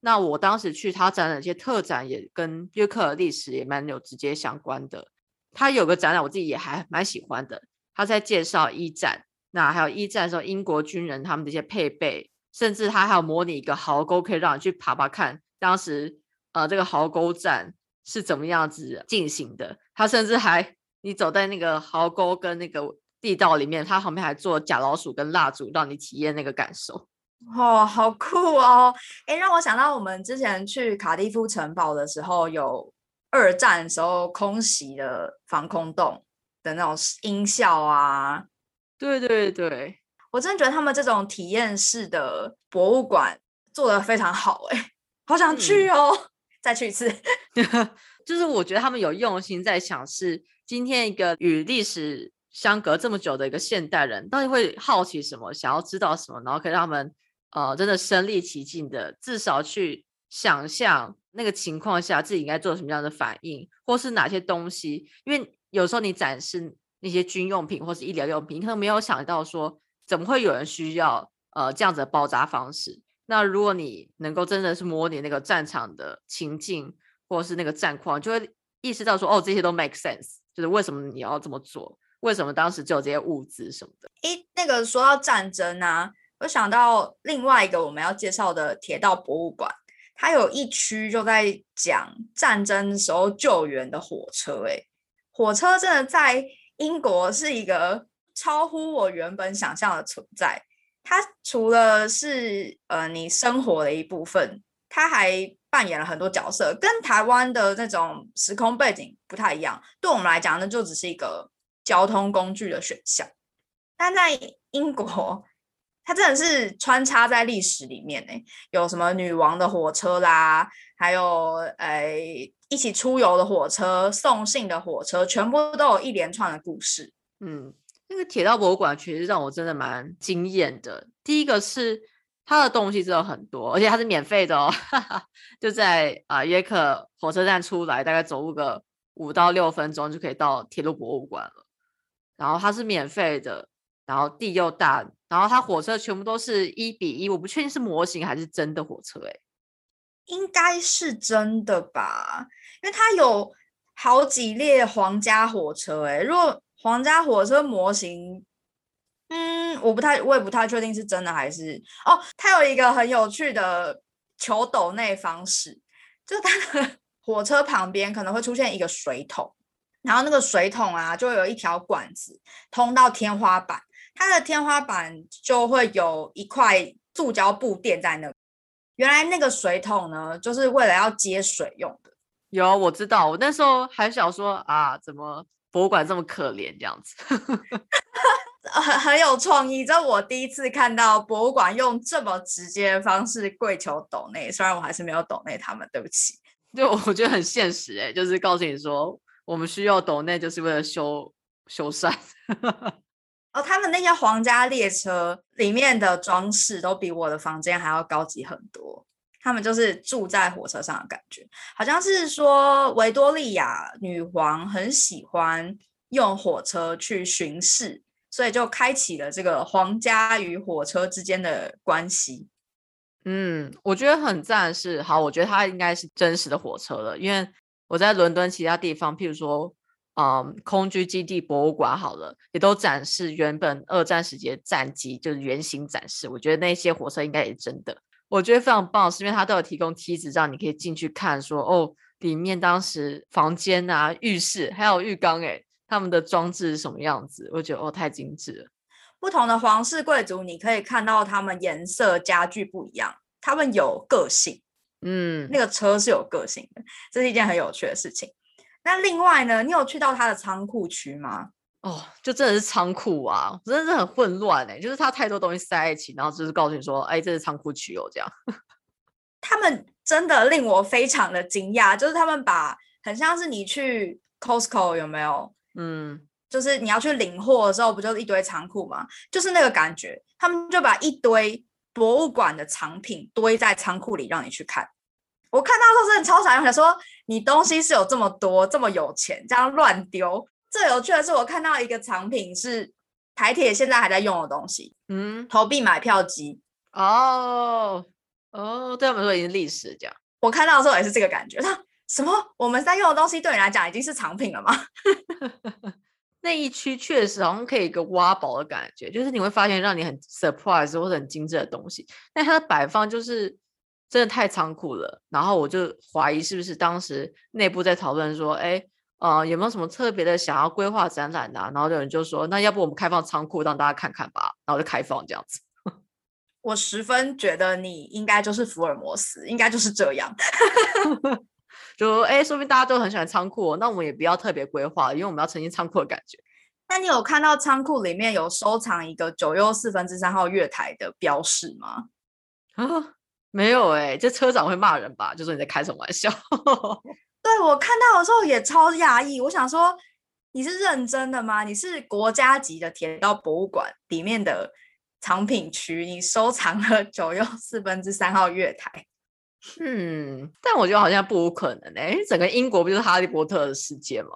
那我当时去他展览一些特展，也跟约克的历史也蛮有直接相关的。他有个展览，我自己也还蛮喜欢的。他在介绍一战，那还有一战时候英国军人他们的一些配备，甚至他还有模拟一个壕沟，可以让你去爬爬看当时呃这个壕沟战是怎么样子进行的。他甚至还你走在那个壕沟跟那个地道里面，他旁边还做假老鼠跟蜡烛，让你体验那个感受。哦，好酷哦！哎，让我想到我们之前去卡蒂夫城堡的时候，有二战时候空袭的防空洞的那种音效啊。对对对，我真的觉得他们这种体验式的博物馆做的非常好，哎，好想去哦！再去一次。就是我觉得他们有用心在想，是今天一个与历史相隔这么久的一个现代人，到底会好奇什么，想要知道什么，然后可以让他们。呃，真的身临其境的，至少去想象那个情况下自己应该做什么样的反应，或是哪些东西。因为有时候你展示那些军用品或是医疗用品，你可能没有想到说怎么会有人需要呃这样子的包扎方式。那如果你能够真的是模拟那个战场的情境，或是那个战况，就会意识到说哦，这些都 make sense，就是为什么你要这么做，为什么当时就有这些物资什么的。诶，那个说到战争啊。我想到另外一个我们要介绍的铁道博物馆，它有一区就在讲战争时候救援的火车。诶，火车真的在英国是一个超乎我原本想象的存在。它除了是呃你生活的一部分，它还扮演了很多角色，跟台湾的那种时空背景不太一样。对我们来讲那，就只是一个交通工具的选项，但在英国。它真的是穿插在历史里面呢，有什么女王的火车啦，还有呃一起出游的火车、送信的火车，全部都有一连串的故事。嗯，那个铁道博物馆其实让我真的蛮惊艳的。第一个是它的东西真的很多，而且它是免费的哦，哈 哈就在啊约克火车站出来，大概走路个五到六分钟就可以到铁路博物馆了。然后它是免费的。然后地又大，然后它火车全部都是一比一，我不确定是模型还是真的火车，哎，应该是真的吧，因为它有好几列皇家火车，哎，如果皇家火车模型嗯，我不太，我也不太确定是真的还是哦。它有一个很有趣的求斗内方式，就是它的 火车旁边可能会出现一个水桶，然后那个水桶啊，就有一条管子通到天花板，它的天花板就会有一块塑胶布垫在那。原来那个水桶呢，就是为了要接水用的。有，我知道，我那时候还想说啊，怎么博物馆这么可怜这样子。很 很有创意，这我第一次看到博物馆用这么直接的方式跪求抖内，虽然我还是没有抖内他们，对不起。就我觉得很现实哎，就是告诉你说，我们需要抖内，就是为了修修缮。哦，他们那些皇家列车里面的装饰都比我的房间还要高级很多。他们就是住在火车上的感觉，好像是说维多利亚女皇很喜欢用火车去巡视。所以就开启了这个皇家与火车之间的关系。嗯，我觉得很赞是好，我觉得它应该是真实的火车了，因为我在伦敦其他地方，譬如说，嗯，空军基地博物馆好了，也都展示原本二战时期的战机，就是原型展示。我觉得那些火车应该也是真的。我觉得非常棒，是因为它都有提供梯子，让你可以进去看，说哦，里面当时房间啊、浴室还有浴缸，哎。他们的装置是什么样子？我觉得哦，太精致了。不同的皇室贵族，你可以看到他们颜色、家具不一样，他们有个性。嗯，那个车是有个性的，这是一件很有趣的事情。那另外呢，你有去到他的仓库区吗？哦，就真的是仓库啊，真的是很混乱哎，就是他太多东西塞在一起，然后就是告诉你说，哎，这是仓库区哦，这样。他们真的令我非常的惊讶，就是他们把很像是你去 Costco 有没有？嗯，就是你要去领货的时候，不就是一堆仓库吗？就是那个感觉，他们就把一堆博物馆的藏品堆在仓库里，让你去看。我看到的时候真的超傻，想说你东西是有这么多，这么有钱，这样乱丢。最有趣的是，我看到一个藏品是台铁现在还在用的东西，嗯，投币买票机。哦哦，对我们说已经历史这样。我看到的时候也是这个感觉。什么？我们在用的东西对你来讲已经是藏品了吗？那一区确实好像可以一个挖宝的感觉，就是你会发现让你很 surprise 或者很精致的东西。但它的摆放就是真的太仓库了。然后我就怀疑是不是当时内部在讨论说，哎，呃，有没有什么特别的想要规划展览啊？然后有人就说，那要不我们开放仓库让大家看看吧？然后就开放这样子。我十分觉得你应该就是福尔摩斯，应该就是这样。就哎，说明大家都很喜欢仓库，那我们也不要特别规划，因为我们要呈现仓库的感觉。那你有看到仓库里面有收藏一个九又四分之三号月台的标识吗？啊，没有哎，这车长会骂人吧？就说你在开什么玩笑？对我看到的时候也超讶异，我想说你是认真的吗？你是国家级的铁道博物馆里面的藏品区，你收藏了九又四分之三号月台？嗯，但我觉得好像不无可能哎，整个英国不就是哈利波特的世界吗？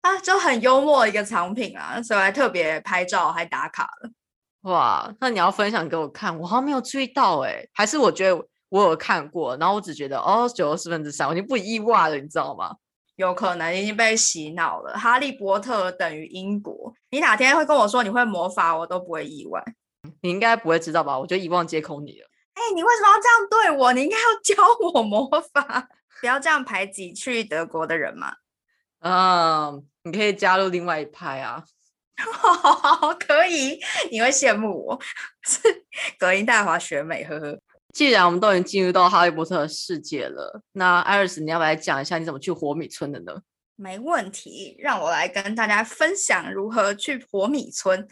啊，就很幽默一个藏品啊，所以还特别拍照还打卡了。哇，那你要分享给我看，我好像没有注意到哎，还是我觉得我有看过，然后我只觉得哦，九四分之三，我已经不意外了，你知道吗？有可能已经被洗脑了，哈利波特等于英国。你哪天会跟我说你会魔法，我都不会意外。你应该不会知道吧？我就遗忘接空你了。哎，你为什么要这样对我？你应该要教我魔法，不要这样排挤去德国的人嘛。嗯，你可以加入另外一派啊。可以，你会羡慕我，是格林戴华学美，呵呵。既然我们都已经进入到哈利波特的世界了，那艾瑞斯，你要不要来讲一下你怎么去火米村的呢？没问题，让我来跟大家分享如何去火米村。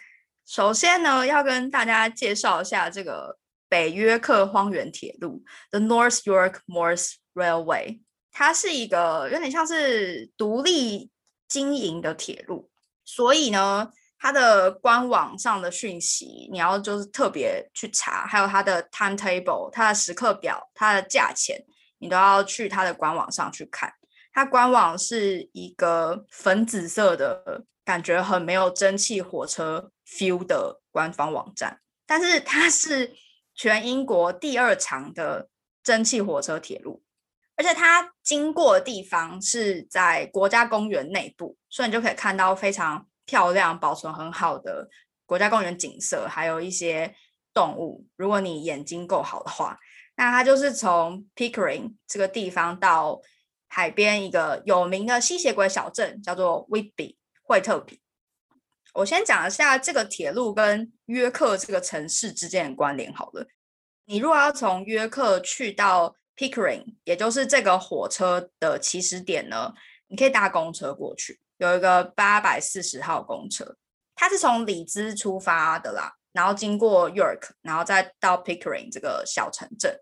首先呢，要跟大家介绍一下这个。北约克荒原铁路 The North York Moors Railway，它是一个有点像是独立经营的铁路，所以呢，它的官网上的讯息你要就是特别去查，还有它的 timetable、它的时刻表、它的价钱，你都要去它的官网上去看。它官网是一个粉紫色的感觉，很没有蒸汽火车 feel 的官方网站，但是它是。全英国第二长的蒸汽火车铁路，而且它经过的地方是在国家公园内部，所以你就可以看到非常漂亮、保存很好的国家公园景色，还有一些动物。如果你眼睛够好的话，那它就是从 Pickering 这个地方到海边一个有名的吸血鬼小镇，叫做 Whitby 惠特比。我先讲一下这个铁路跟约克这个城市之间的关联好了。你如果要从约克去到 Pickering，也就是这个火车的起始点呢，你可以搭公车过去，有一个八百四十号公车，它是从里兹出发的啦，然后经过 York，然后再到 Pickering 这个小城镇。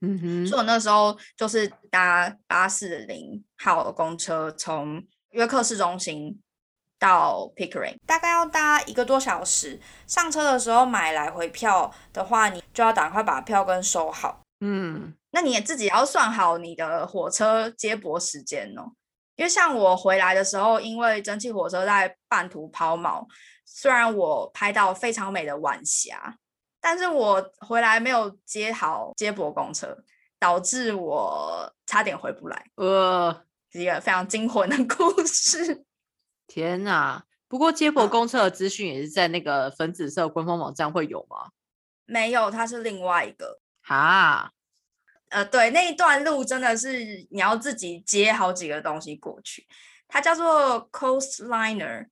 嗯哼，所以我那时候就是搭八四零号公车从约克市中心。到 Pickering 大概要搭一个多小时。上车的时候买来回票的话，你就要赶快把票根收好。嗯，那你也自己要算好你的火车接驳时间哦。因为像我回来的时候，因为蒸汽火车在半途抛锚，虽然我拍到非常美的晚霞，但是我回来没有接好接驳公车，导致我差点回不来。呃，一个非常惊魂的 故事。天呐！不过接驳公车的资讯也是在那个粉紫色官方网站会有吗？没有，它是另外一个。哈，呃，对，那一段路真的是你要自己接好几个东西过去。它叫做 Coastliner，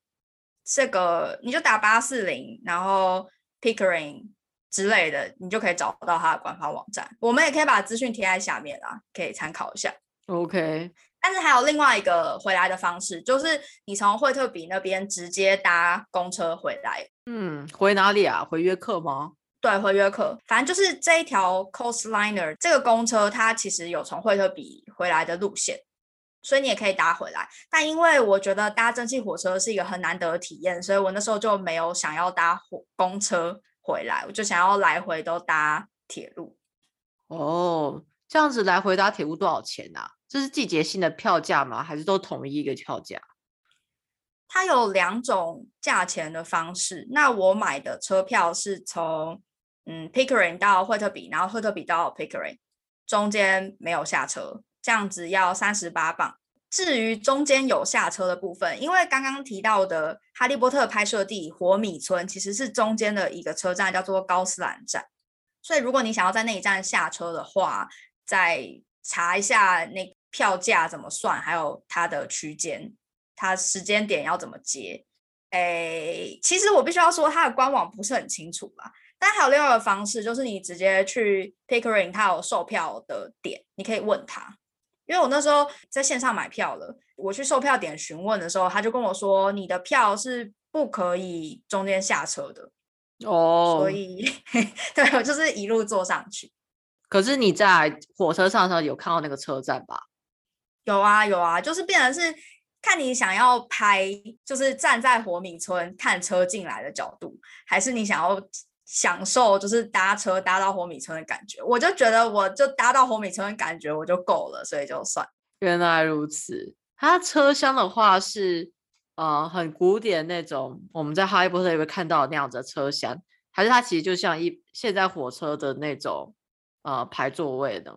这个你就打八四零，然后 Pickering 之类的，你就可以找到它的官方网站。我们也可以把资讯贴在下面啊，可以参考一下。OK。但是还有另外一个回来的方式，就是你从惠特比那边直接搭公车回来。嗯，回哪里啊？回约克吗？对，回约克。反正就是这一条 Coastliner 这个公车，它其实有从惠特比回来的路线，所以你也可以搭回来。但因为我觉得搭蒸汽火车是一个很难得的体验，所以我那时候就没有想要搭火公车回来，我就想要来回都搭铁路。哦，这样子来回搭铁路多少钱啊？这是季节性的票价吗？还是都统一一个票价？它有两种价钱的方式。那我买的车票是从嗯 Pickering 到惠特比，然后惠特比到 Pickering，中间没有下车，这样子要三十八磅。至于中间有下车的部分，因为刚刚提到的哈利波特拍摄地火米村其实是中间的一个车站，叫做高斯兰站。所以如果你想要在那一站下车的话，再查一下那。票价怎么算？还有它的区间，它时间点要怎么接？诶，其实我必须要说，它的官网不是很清楚吧。但还有另外一个方式，就是你直接去 Pickering，它有售票的点，你可以问他。因为我那时候在线上买票了，我去售票点询问的时候，他就跟我说，你的票是不可以中间下车的。哦，所以 对我就是一路坐上去。可是你在火车上的时候有看到那个车站吧？有啊有啊，就是变成是看你想要拍，就是站在火米村看车进来的角度，还是你想要享受就是搭车搭到火米村的感觉。我就觉得我就搭到火米村的感觉我就够了，所以就算。原来如此，它车厢的话是呃很古典那种，我们在哈利波特也会看到那样子的车厢，还是它其实就像一现在火车的那种呃排座位呢？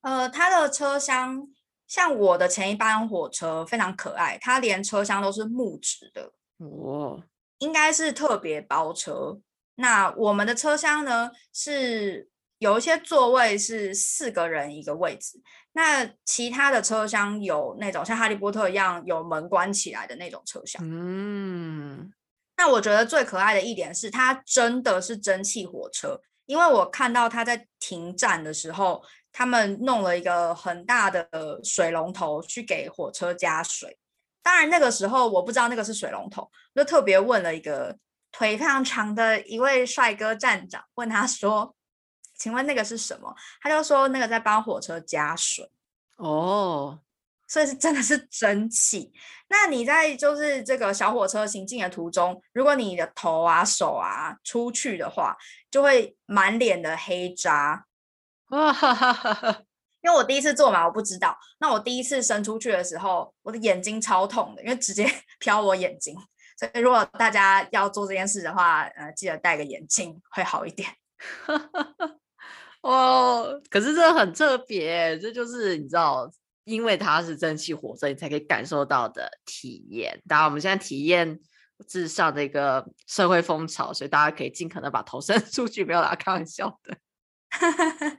呃，它的车厢。像我的前一班火车非常可爱，它连车厢都是木质的哦，应该是特别包车。那我们的车厢呢是有一些座位是四个人一个位置，那其他的车厢有那种像哈利波特一样有门关起来的那种车厢。嗯，那我觉得最可爱的一点是它真的是蒸汽火车，因为我看到它在停站的时候。他们弄了一个很大的水龙头去给火车加水，当然那个时候我不知道那个是水龙头，就特别问了一个腿非常长的一位帅哥站长，问他说：“请问那个是什么？”他就说：“那个在帮火车加水。”哦，所以是真的是蒸汽。那你在就是这个小火车行进的途中，如果你的头啊手啊出去的话，就会满脸的黑渣。哇哈哈哈哈！因为我第一次做嘛，我不知道。那我第一次伸出去的时候，我的眼睛超痛的，因为直接 飘我眼睛。所以如果大家要做这件事的话，呃，记得戴个眼镜会好一点。哦，可是这很特别，这就是你知道，因为它是蒸汽火车，你才可以感受到的体验。当然，我们现在体验至上的一个社会风潮，所以大家可以尽可能把头伸 出去，不要打开玩笑的。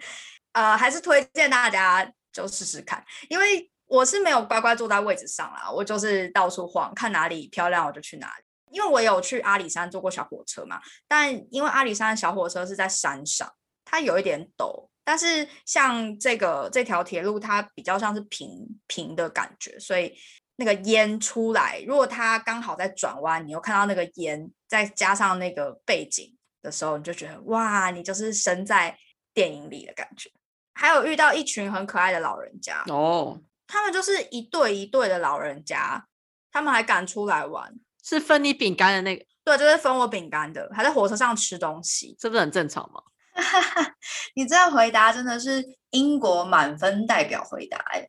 呃，还是推荐大家就试试看，因为我是没有乖乖坐在位置上啦，我就是到处晃，看哪里漂亮我就去哪里。因为我有去阿里山坐过小火车嘛，但因为阿里山的小火车是在山上，它有一点陡，但是像这个这条铁路它比较像是平平的感觉，所以那个烟出来，如果它刚好在转弯，你又看到那个烟，再加上那个背景的时候，你就觉得哇，你就是身在电影里的感觉。还有遇到一群很可爱的老人家哦，他们就是一对一对的老人家，他们还敢出来玩。是分你饼干的那个，对，就是分我饼干的，还在火车上吃东西，这不是很正常吗？你这样回答真的是英国满分代表回答哎。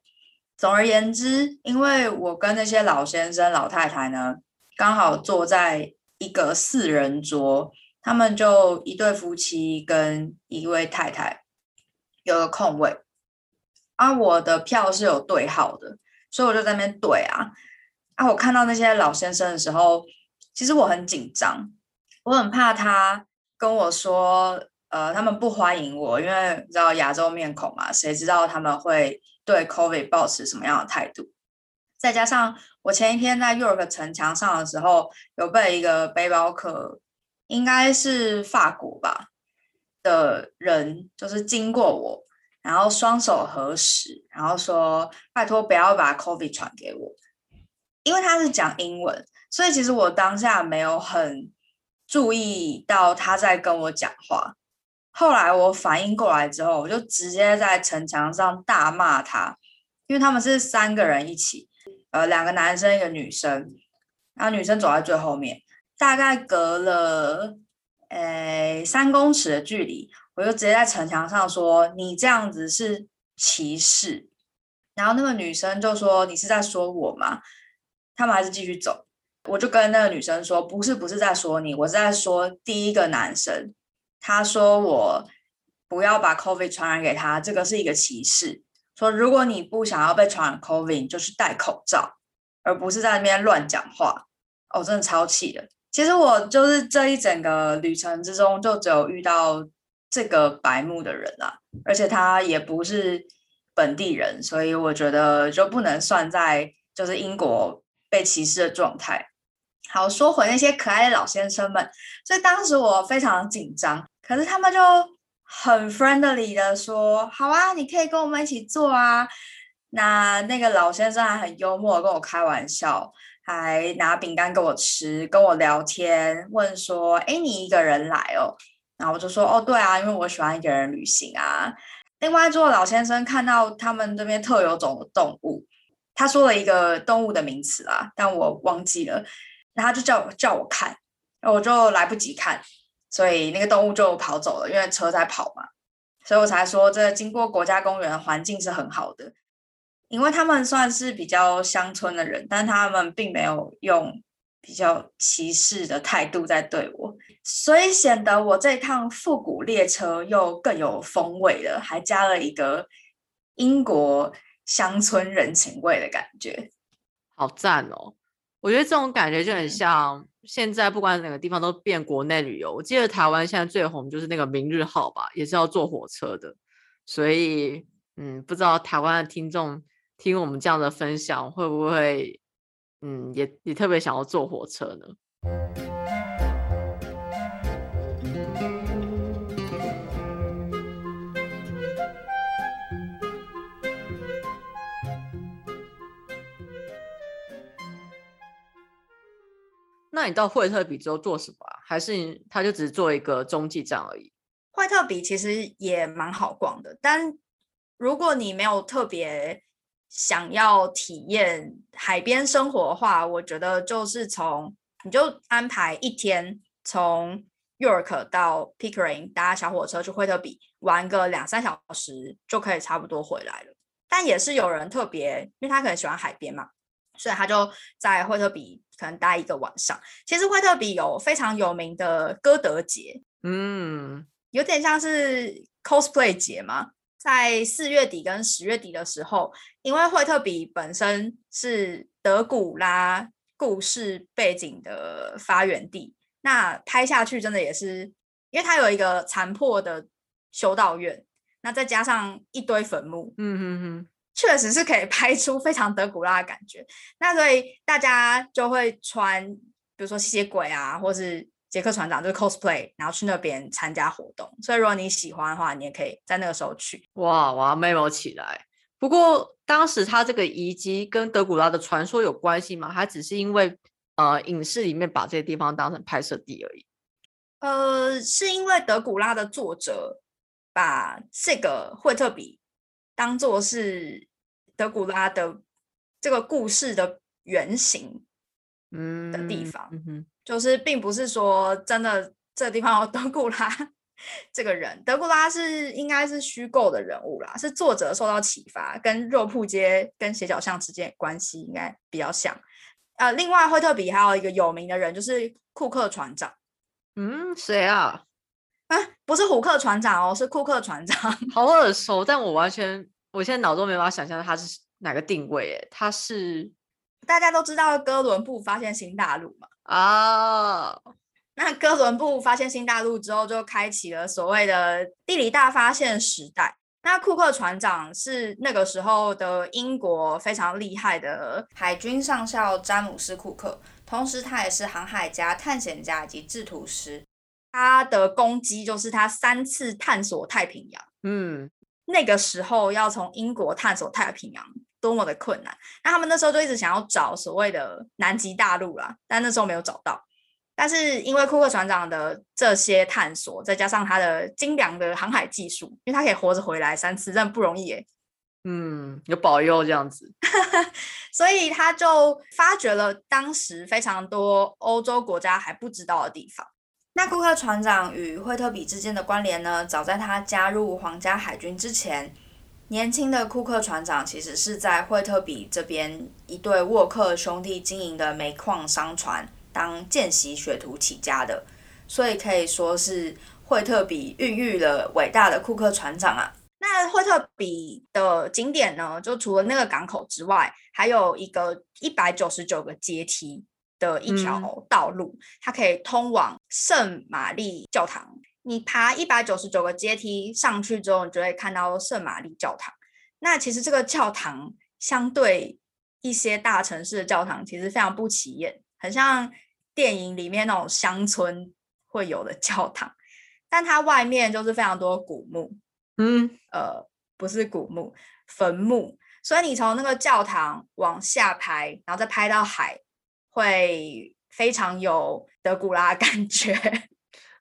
总而言之，因为我跟那些老先生、老太太呢，刚好坐在一个四人桌，他们就一对夫妻跟一位太太有个空位，啊，我的票是有对号的，所以我就在那边对啊。啊！我看到那些老先生的时候，其实我很紧张，我很怕他跟我说，呃，他们不欢迎我，因为你知道亚洲面孔嘛，谁知道他们会对 COVID 保持什么样的态度？再加上我前一天在 York 城墙上的时候，有被一个背包客，应该是法国吧的人，就是经过我，然后双手合十，然后说：“拜托，不要把 COVID 传给我。”因为他是讲英文，所以其实我当下没有很注意到他在跟我讲话。后来我反应过来之后，我就直接在城墙上大骂他，因为他们是三个人一起，呃，两个男生一个女生，然后女生走在最后面，大概隔了呃三公尺的距离，我就直接在城墙上说：“你这样子是歧视。”然后那个女生就说：“你是在说我吗？”他们还是继续走，我就跟那个女生说：“不是，不是在说你，我是在说第一个男生。他说我不要把 COVID 传染给他，这个是一个歧视。说如果你不想要被传染 COVID，你就是戴口罩，而不是在那边乱讲话。哦，真的超气的。其实我就是这一整个旅程之中，就只有遇到这个白目的人啦，而且他也不是本地人，所以我觉得就不能算在就是英国。”被歧视的状态。好，说回那些可爱的老先生们，所以当时我非常紧张，可是他们就很 friendly 的说：“好啊，你可以跟我们一起做啊。”那那个老先生还很幽默，跟我开玩笑，还拿饼干给我吃，跟我聊天，问说：“哎，你一个人来哦？”然后我就说：“哦，对啊，因为我喜欢一个人旅行啊。”另外一位老先生看到他们这边特有种的动物。他说了一个动物的名词啊，但我忘记了。那他就叫叫我看，我就来不及看，所以那个动物就跑走了，因为车在跑嘛。所以我才说，这经过国家公园环境是很好的，因为他们算是比较乡村的人，但他们并没有用比较歧视的态度在对我，所以显得我这趟复古列车又更有风味了，还加了一个英国。乡村人情味的感觉，好赞哦！我觉得这种感觉就很像现在不管哪个地方都变国内旅游。我记得台湾现在最红就是那个明日号吧，也是要坐火车的。所以，嗯，不知道台湾的听众听我们这样的分享，会不会，嗯，也也特别想要坐火车呢？那你到惠特比之后做什么啊？还是他就只是做一个中继站而已？惠特比其实也蛮好逛的，但如果你没有特别想要体验海边生活的话，我觉得就是从你就安排一天从 York 到 Pickering 搭小火车去惠特比玩个两三小时就可以差不多回来了。但也是有人特别，因为他可能喜欢海边嘛。所以他就在惠特比可能待一个晚上。其实惠特比有非常有名的歌德节，嗯，有点像是 cosplay 节嘛。在四月底跟十月底的时候，因为惠特比本身是德古拉故事背景的发源地。那拍下去真的也是，因为它有一个残破的修道院，那再加上一堆坟墓，嗯哼哼，确实是可以拍出非常德古拉的感觉。那所以大家就会穿，比如说吸血鬼啊，或是杰克船长，就是 cosplay，然后去那边参加活动。所以如果你喜欢的话，你也可以在那个时候去。哇，我要 memo 起来。不过当时他这个遗迹跟德古拉的传说有关系吗？还只是因为呃影视里面把这些地方当成拍摄地而已？呃，是因为德古拉的作者把这个惠特比当做是德古拉的这个故事的原型嗯的地方，嗯哼，就是并不是说真的这个地方有德古拉 这个人，德古拉是应该是虚构的人物啦，是作者受到启发，跟肉铺街跟斜角巷之间的关系应该比较像。呃，另外惠特比还有一个有名的人就是库克船长。嗯，谁啊？啊，不是虎克船长哦，是库克船长。好耳熟，但我完全我现在脑中没办法想象他是哪个定位。诶，他是大家都知道哥伦布发现新大陆嘛？啊，那哥伦布发现新大陆之后，就开启了所谓的地理大发现时代。那库克船长是那个时候的英国非常厉害的海军上校詹姆斯·库克，同时他也是航海家、探险家以及制图师。他的功绩就是他三次探索太平洋。嗯，那个时候要从英国探索太平洋，多么的困难！那他们那时候就一直想要找所谓的南极大陆啦，但那时候没有找到。但是因为库克船长的这些探索，再加上他的精良的航海技术，因为他可以活着回来三次，真的不容易耶。嗯，有保佑这样子。所以他就发掘了当时非常多欧洲国家还不知道的地方。那库克船长与惠特比之间的关联呢？早在他加入皇家海军之前，年轻的库克船长其实是在惠特比这边一对沃克兄弟经营的煤矿商船当见习学徒起家的，所以可以说是惠特比孕育了伟大的库克船长啊。那惠特比的景点呢，就除了那个港口之外，还有一个一百九十九个阶梯的一条道路，它可以通往圣玛丽教堂。你爬一百九十九个阶梯上去之后，你就会看到圣玛丽教堂。那其实这个教堂相对一些大城市的教堂，其实非常不起眼，很像电影里面那种乡村会有的教堂。但它外面就是非常多古墓，嗯，呃，不是古墓，坟墓。所以你从那个教堂往下拍，然后再拍到海，会非常有德古拉感觉。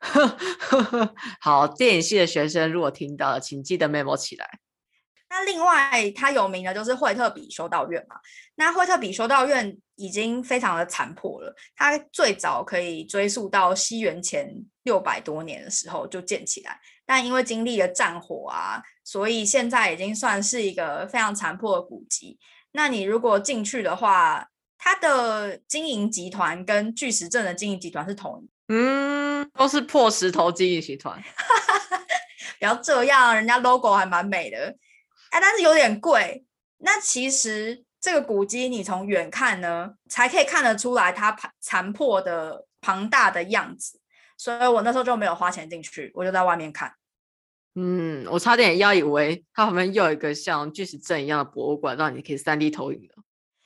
好，电影系的学生如果听到了，请记得 memo 起来。那另外，它有名的就是惠特比修道院嘛。那惠特比修道院已经非常的残破了，它最早可以追溯到西元前六百多年的时候就建起来，但因为经历了战火啊，所以现在已经算是一个非常残破的古迹。那你如果进去的话，它的经营集团跟巨石阵的经营集团是同一，嗯，都是破石头经营集团。不要这样，人家 logo 还蛮美的。哎，但是有点贵。那其实这个古迹，你从远看呢，才可以看得出来它残残破的庞大的样子。所以我那时候就没有花钱进去，我就在外面看。嗯，我差点要以为它旁边又有一个像巨石阵一样的博物馆，让你可以三 D 投影的。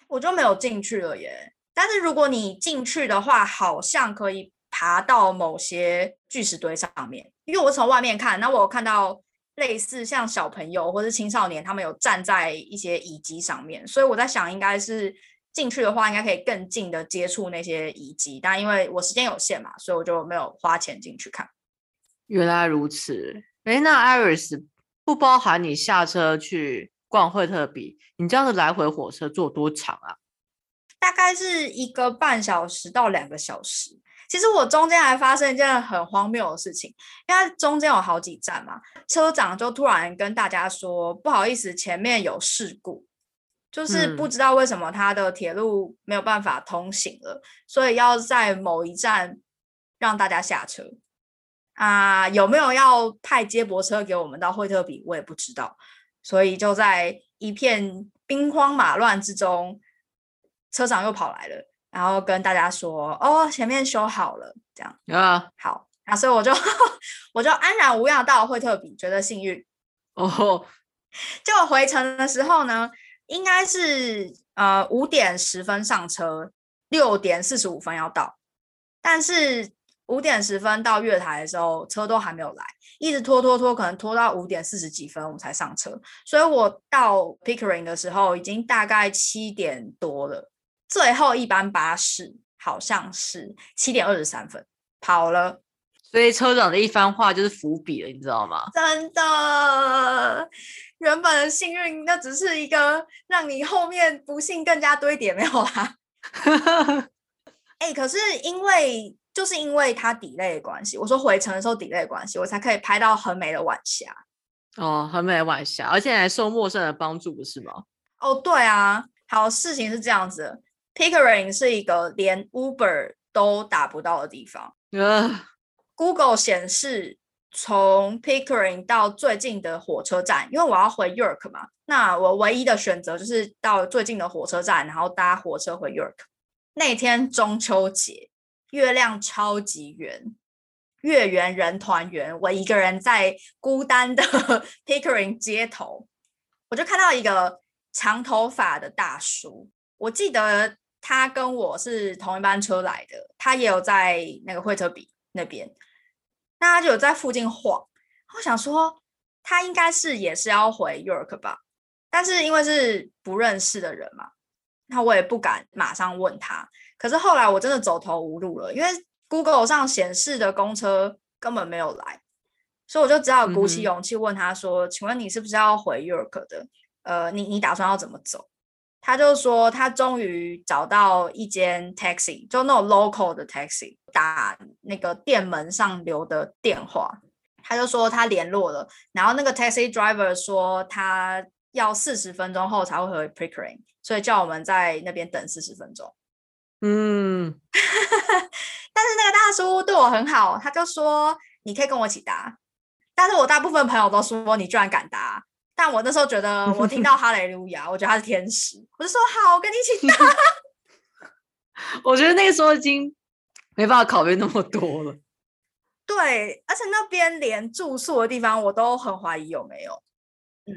我就没有进去了耶。但是如果你进去的话，好像可以爬到某些巨石堆上面，因为我从外面看，那我有看到。类似像小朋友或是青少年，他们有站在一些遗迹上面，所以我在想，应该是进去的话，应该可以更近的接触那些遗迹。但因为我时间有限嘛，所以我就没有花钱进去看。原来如此，哎，那 Iris 不包含你下车去逛惠特比，你这样子来回火车坐多长啊？大概是一个半小时到两个小时。其实我中间还发生一件很荒谬的事情，因为中间有好几站嘛，车长就突然跟大家说：“不好意思，前面有事故，就是不知道为什么他的铁路没有办法通行了，所以要在某一站让大家下车。”啊，有没有要派接驳车给我们到惠特比，我也不知道，所以就在一片兵荒马乱之中，车长又跑来了。然后跟大家说哦，前面修好了，这样啊，好，那所以我就 我就安然无恙到惠特比，觉得幸运。哦，结果回程的时候呢，应该是呃五点十分上车，六点四十五分要到，但是五点十分到月台的时候，车都还没有来，一直拖拖拖，可能拖到五点四十几分我们才上车，所以我到 Pickering 的时候已经大概七点多了。最后一班巴士好像是七点二十三分跑了，所以车长的一番话就是伏笔了，你知道吗？真的，原本的幸运那只是一个让你后面不幸更加堆叠，没有啦。哎，可是因为就是因为它 delay 的关系，我说回程的时候 delay 的关系，我才可以拍到很美的晚霞。哦，很美的晚霞，而且还受陌生人的帮助，不是吗？哦，对啊。好，事情是这样子。Pickering 是一个连 Uber 都打不到的地方。呃，Google 显示从 Pickering 到最近的火车站，因为我要回 York 嘛，那我唯一的选择就是到最近的火车站，然后搭火车回 York。那天中秋节，月亮超级圆，月圆人团圆，我一个人在孤单的 Pickering 街头，我就看到一个长头发的大叔，我记得。他跟我是同一班车来的，他也有在那个惠特比那边，那他就有在附近晃。我想说，他应该是也是要回 York 吧，但是因为是不认识的人嘛，那我也不敢马上问他。可是后来我真的走投无路了，因为 Google 上显示的公车根本没有来，所以我就只好鼓起勇气问他说：“请问你是不是要回 York 的？呃，你你打算要怎么走？”他就说，他终于找到一间 taxi，就那种 local 的 taxi，打那个店门上留的电话。他就说他联络了，然后那个 taxi driver 说他要四十分钟后才会回 Pickering，所以叫我们在那边等四十分钟。嗯，但是那个大叔对我很好，他就说你可以跟我一起搭。但是我大部分朋友都说你居然敢搭。但我那时候觉得，我听到哈雷路亚，我觉得他是天使，我就说好，我跟你一起 搭。我觉得那个时候已经没办法考虑那么多了。对，而且那边连住宿的地方我都很怀疑有没有。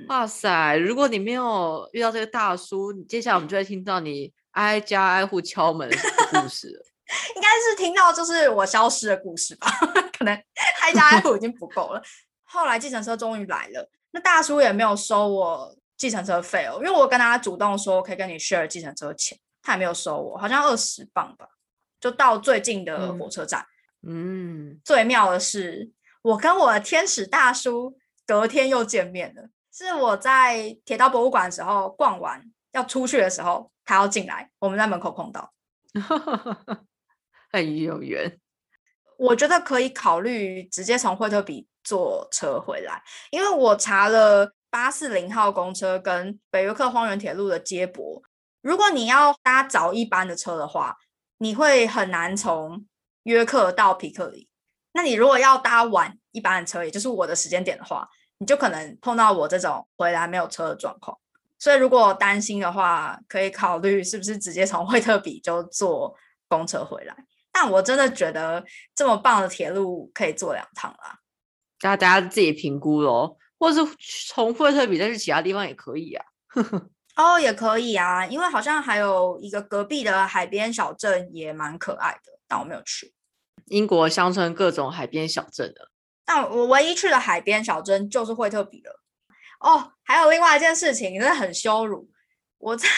哇塞！如果你没有遇到这个大叔，接下来我们就会听到你挨家挨户敲门的故事。应该是听到就是我消失的故事吧？可能挨家挨户已经不够了。后来计程车终于来了。那大叔也没有收我计程车费哦，因为我跟他主动说可以跟你 share 计程车钱，他也没有收我，好像二十磅吧，就到最近的火车站。嗯，最妙的是，我跟我的天使大叔隔天又见面了，是我在铁道博物馆的时候逛完要出去的时候，他要进来，我们在门口碰到，很有缘。我觉得可以考虑直接从惠特比。坐车回来，因为我查了八四零号公车跟北约克荒原铁路的接驳。如果你要搭早一班的车的话，你会很难从约克到皮克里。那你如果要搭晚一班的车，也就是我的时间点的话，你就可能碰到我这种回来没有车的状况。所以如果担心的话，可以考虑是不是直接从惠特比就坐公车回来。但我真的觉得这么棒的铁路可以坐两趟啦。大家大家自己评估咯，或是从惠特比再去其他地方也可以啊。哦，也可以啊，因为好像还有一个隔壁的海边小镇也蛮可爱的，但我没有去。英国乡村各种海边小镇的，但我唯一去的海边小镇就是惠特比了。哦，还有另外一件事情，真的很羞辱。我在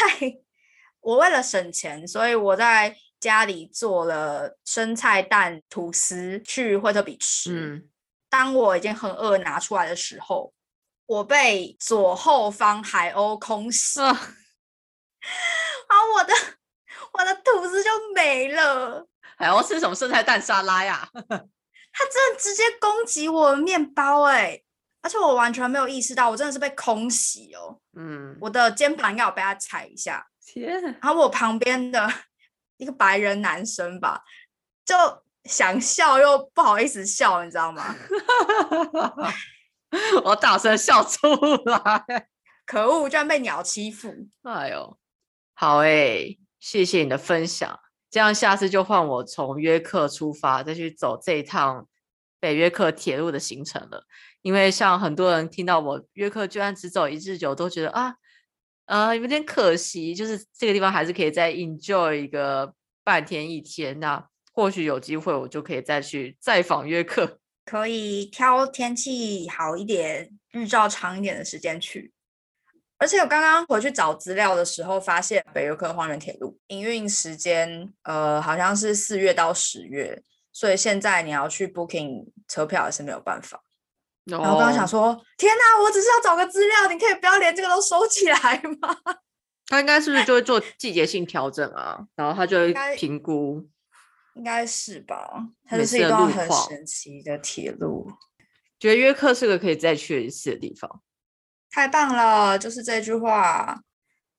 我为了省钱，所以我在家里做了生菜蛋吐司去惠特比吃。当我已经很饿拿出来的时候，我被左后方海鸥空袭，然后我的我的吐司就没了。海鸥吃什么生菜蛋沙拉呀？它真的直接攻击我的面包哎！而且我完全没有意识到，我真的是被空袭哦。嗯，我的肩膀应该有被它踩一下。天！然后我旁边的 一个白人男生吧，就。想笑又不好意思笑，你知道吗？我大声笑出来，可恶，居然被鸟欺负！哎呦，好哎，谢谢你的分享。这样下次就换我从约克出发，再去走这一趟北约克铁路的行程了。因为像很多人听到我约克居然只走一日游，都觉得啊，呃，有点可惜。就是这个地方还是可以再 enjoy 一个半天一天。那或许有机会，我就可以再去再访约克。可以挑天气好一点、日照长一点的时间去。而且我刚刚回去找资料的时候，发现北约克荒原铁路营运时间，呃，好像是四月到十月，所以现在你要去 booking 车票也是没有办法。然后我刚刚想说，天哪，我只是要找个资料，你可以不要连这个都收起来吗？他应该是不是就会做季节性调整啊？然后他就会评估，应该是吧？它就是一段很神奇的铁路。觉得约克是个可以再去一次的地方。太棒了，就是这句话。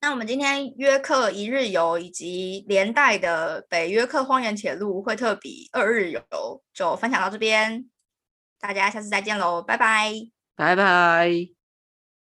那我们今天约克一日游以及连带的北约克荒原铁路惠特比二日游就分享到这边，大家下次再见喽，拜拜，拜拜。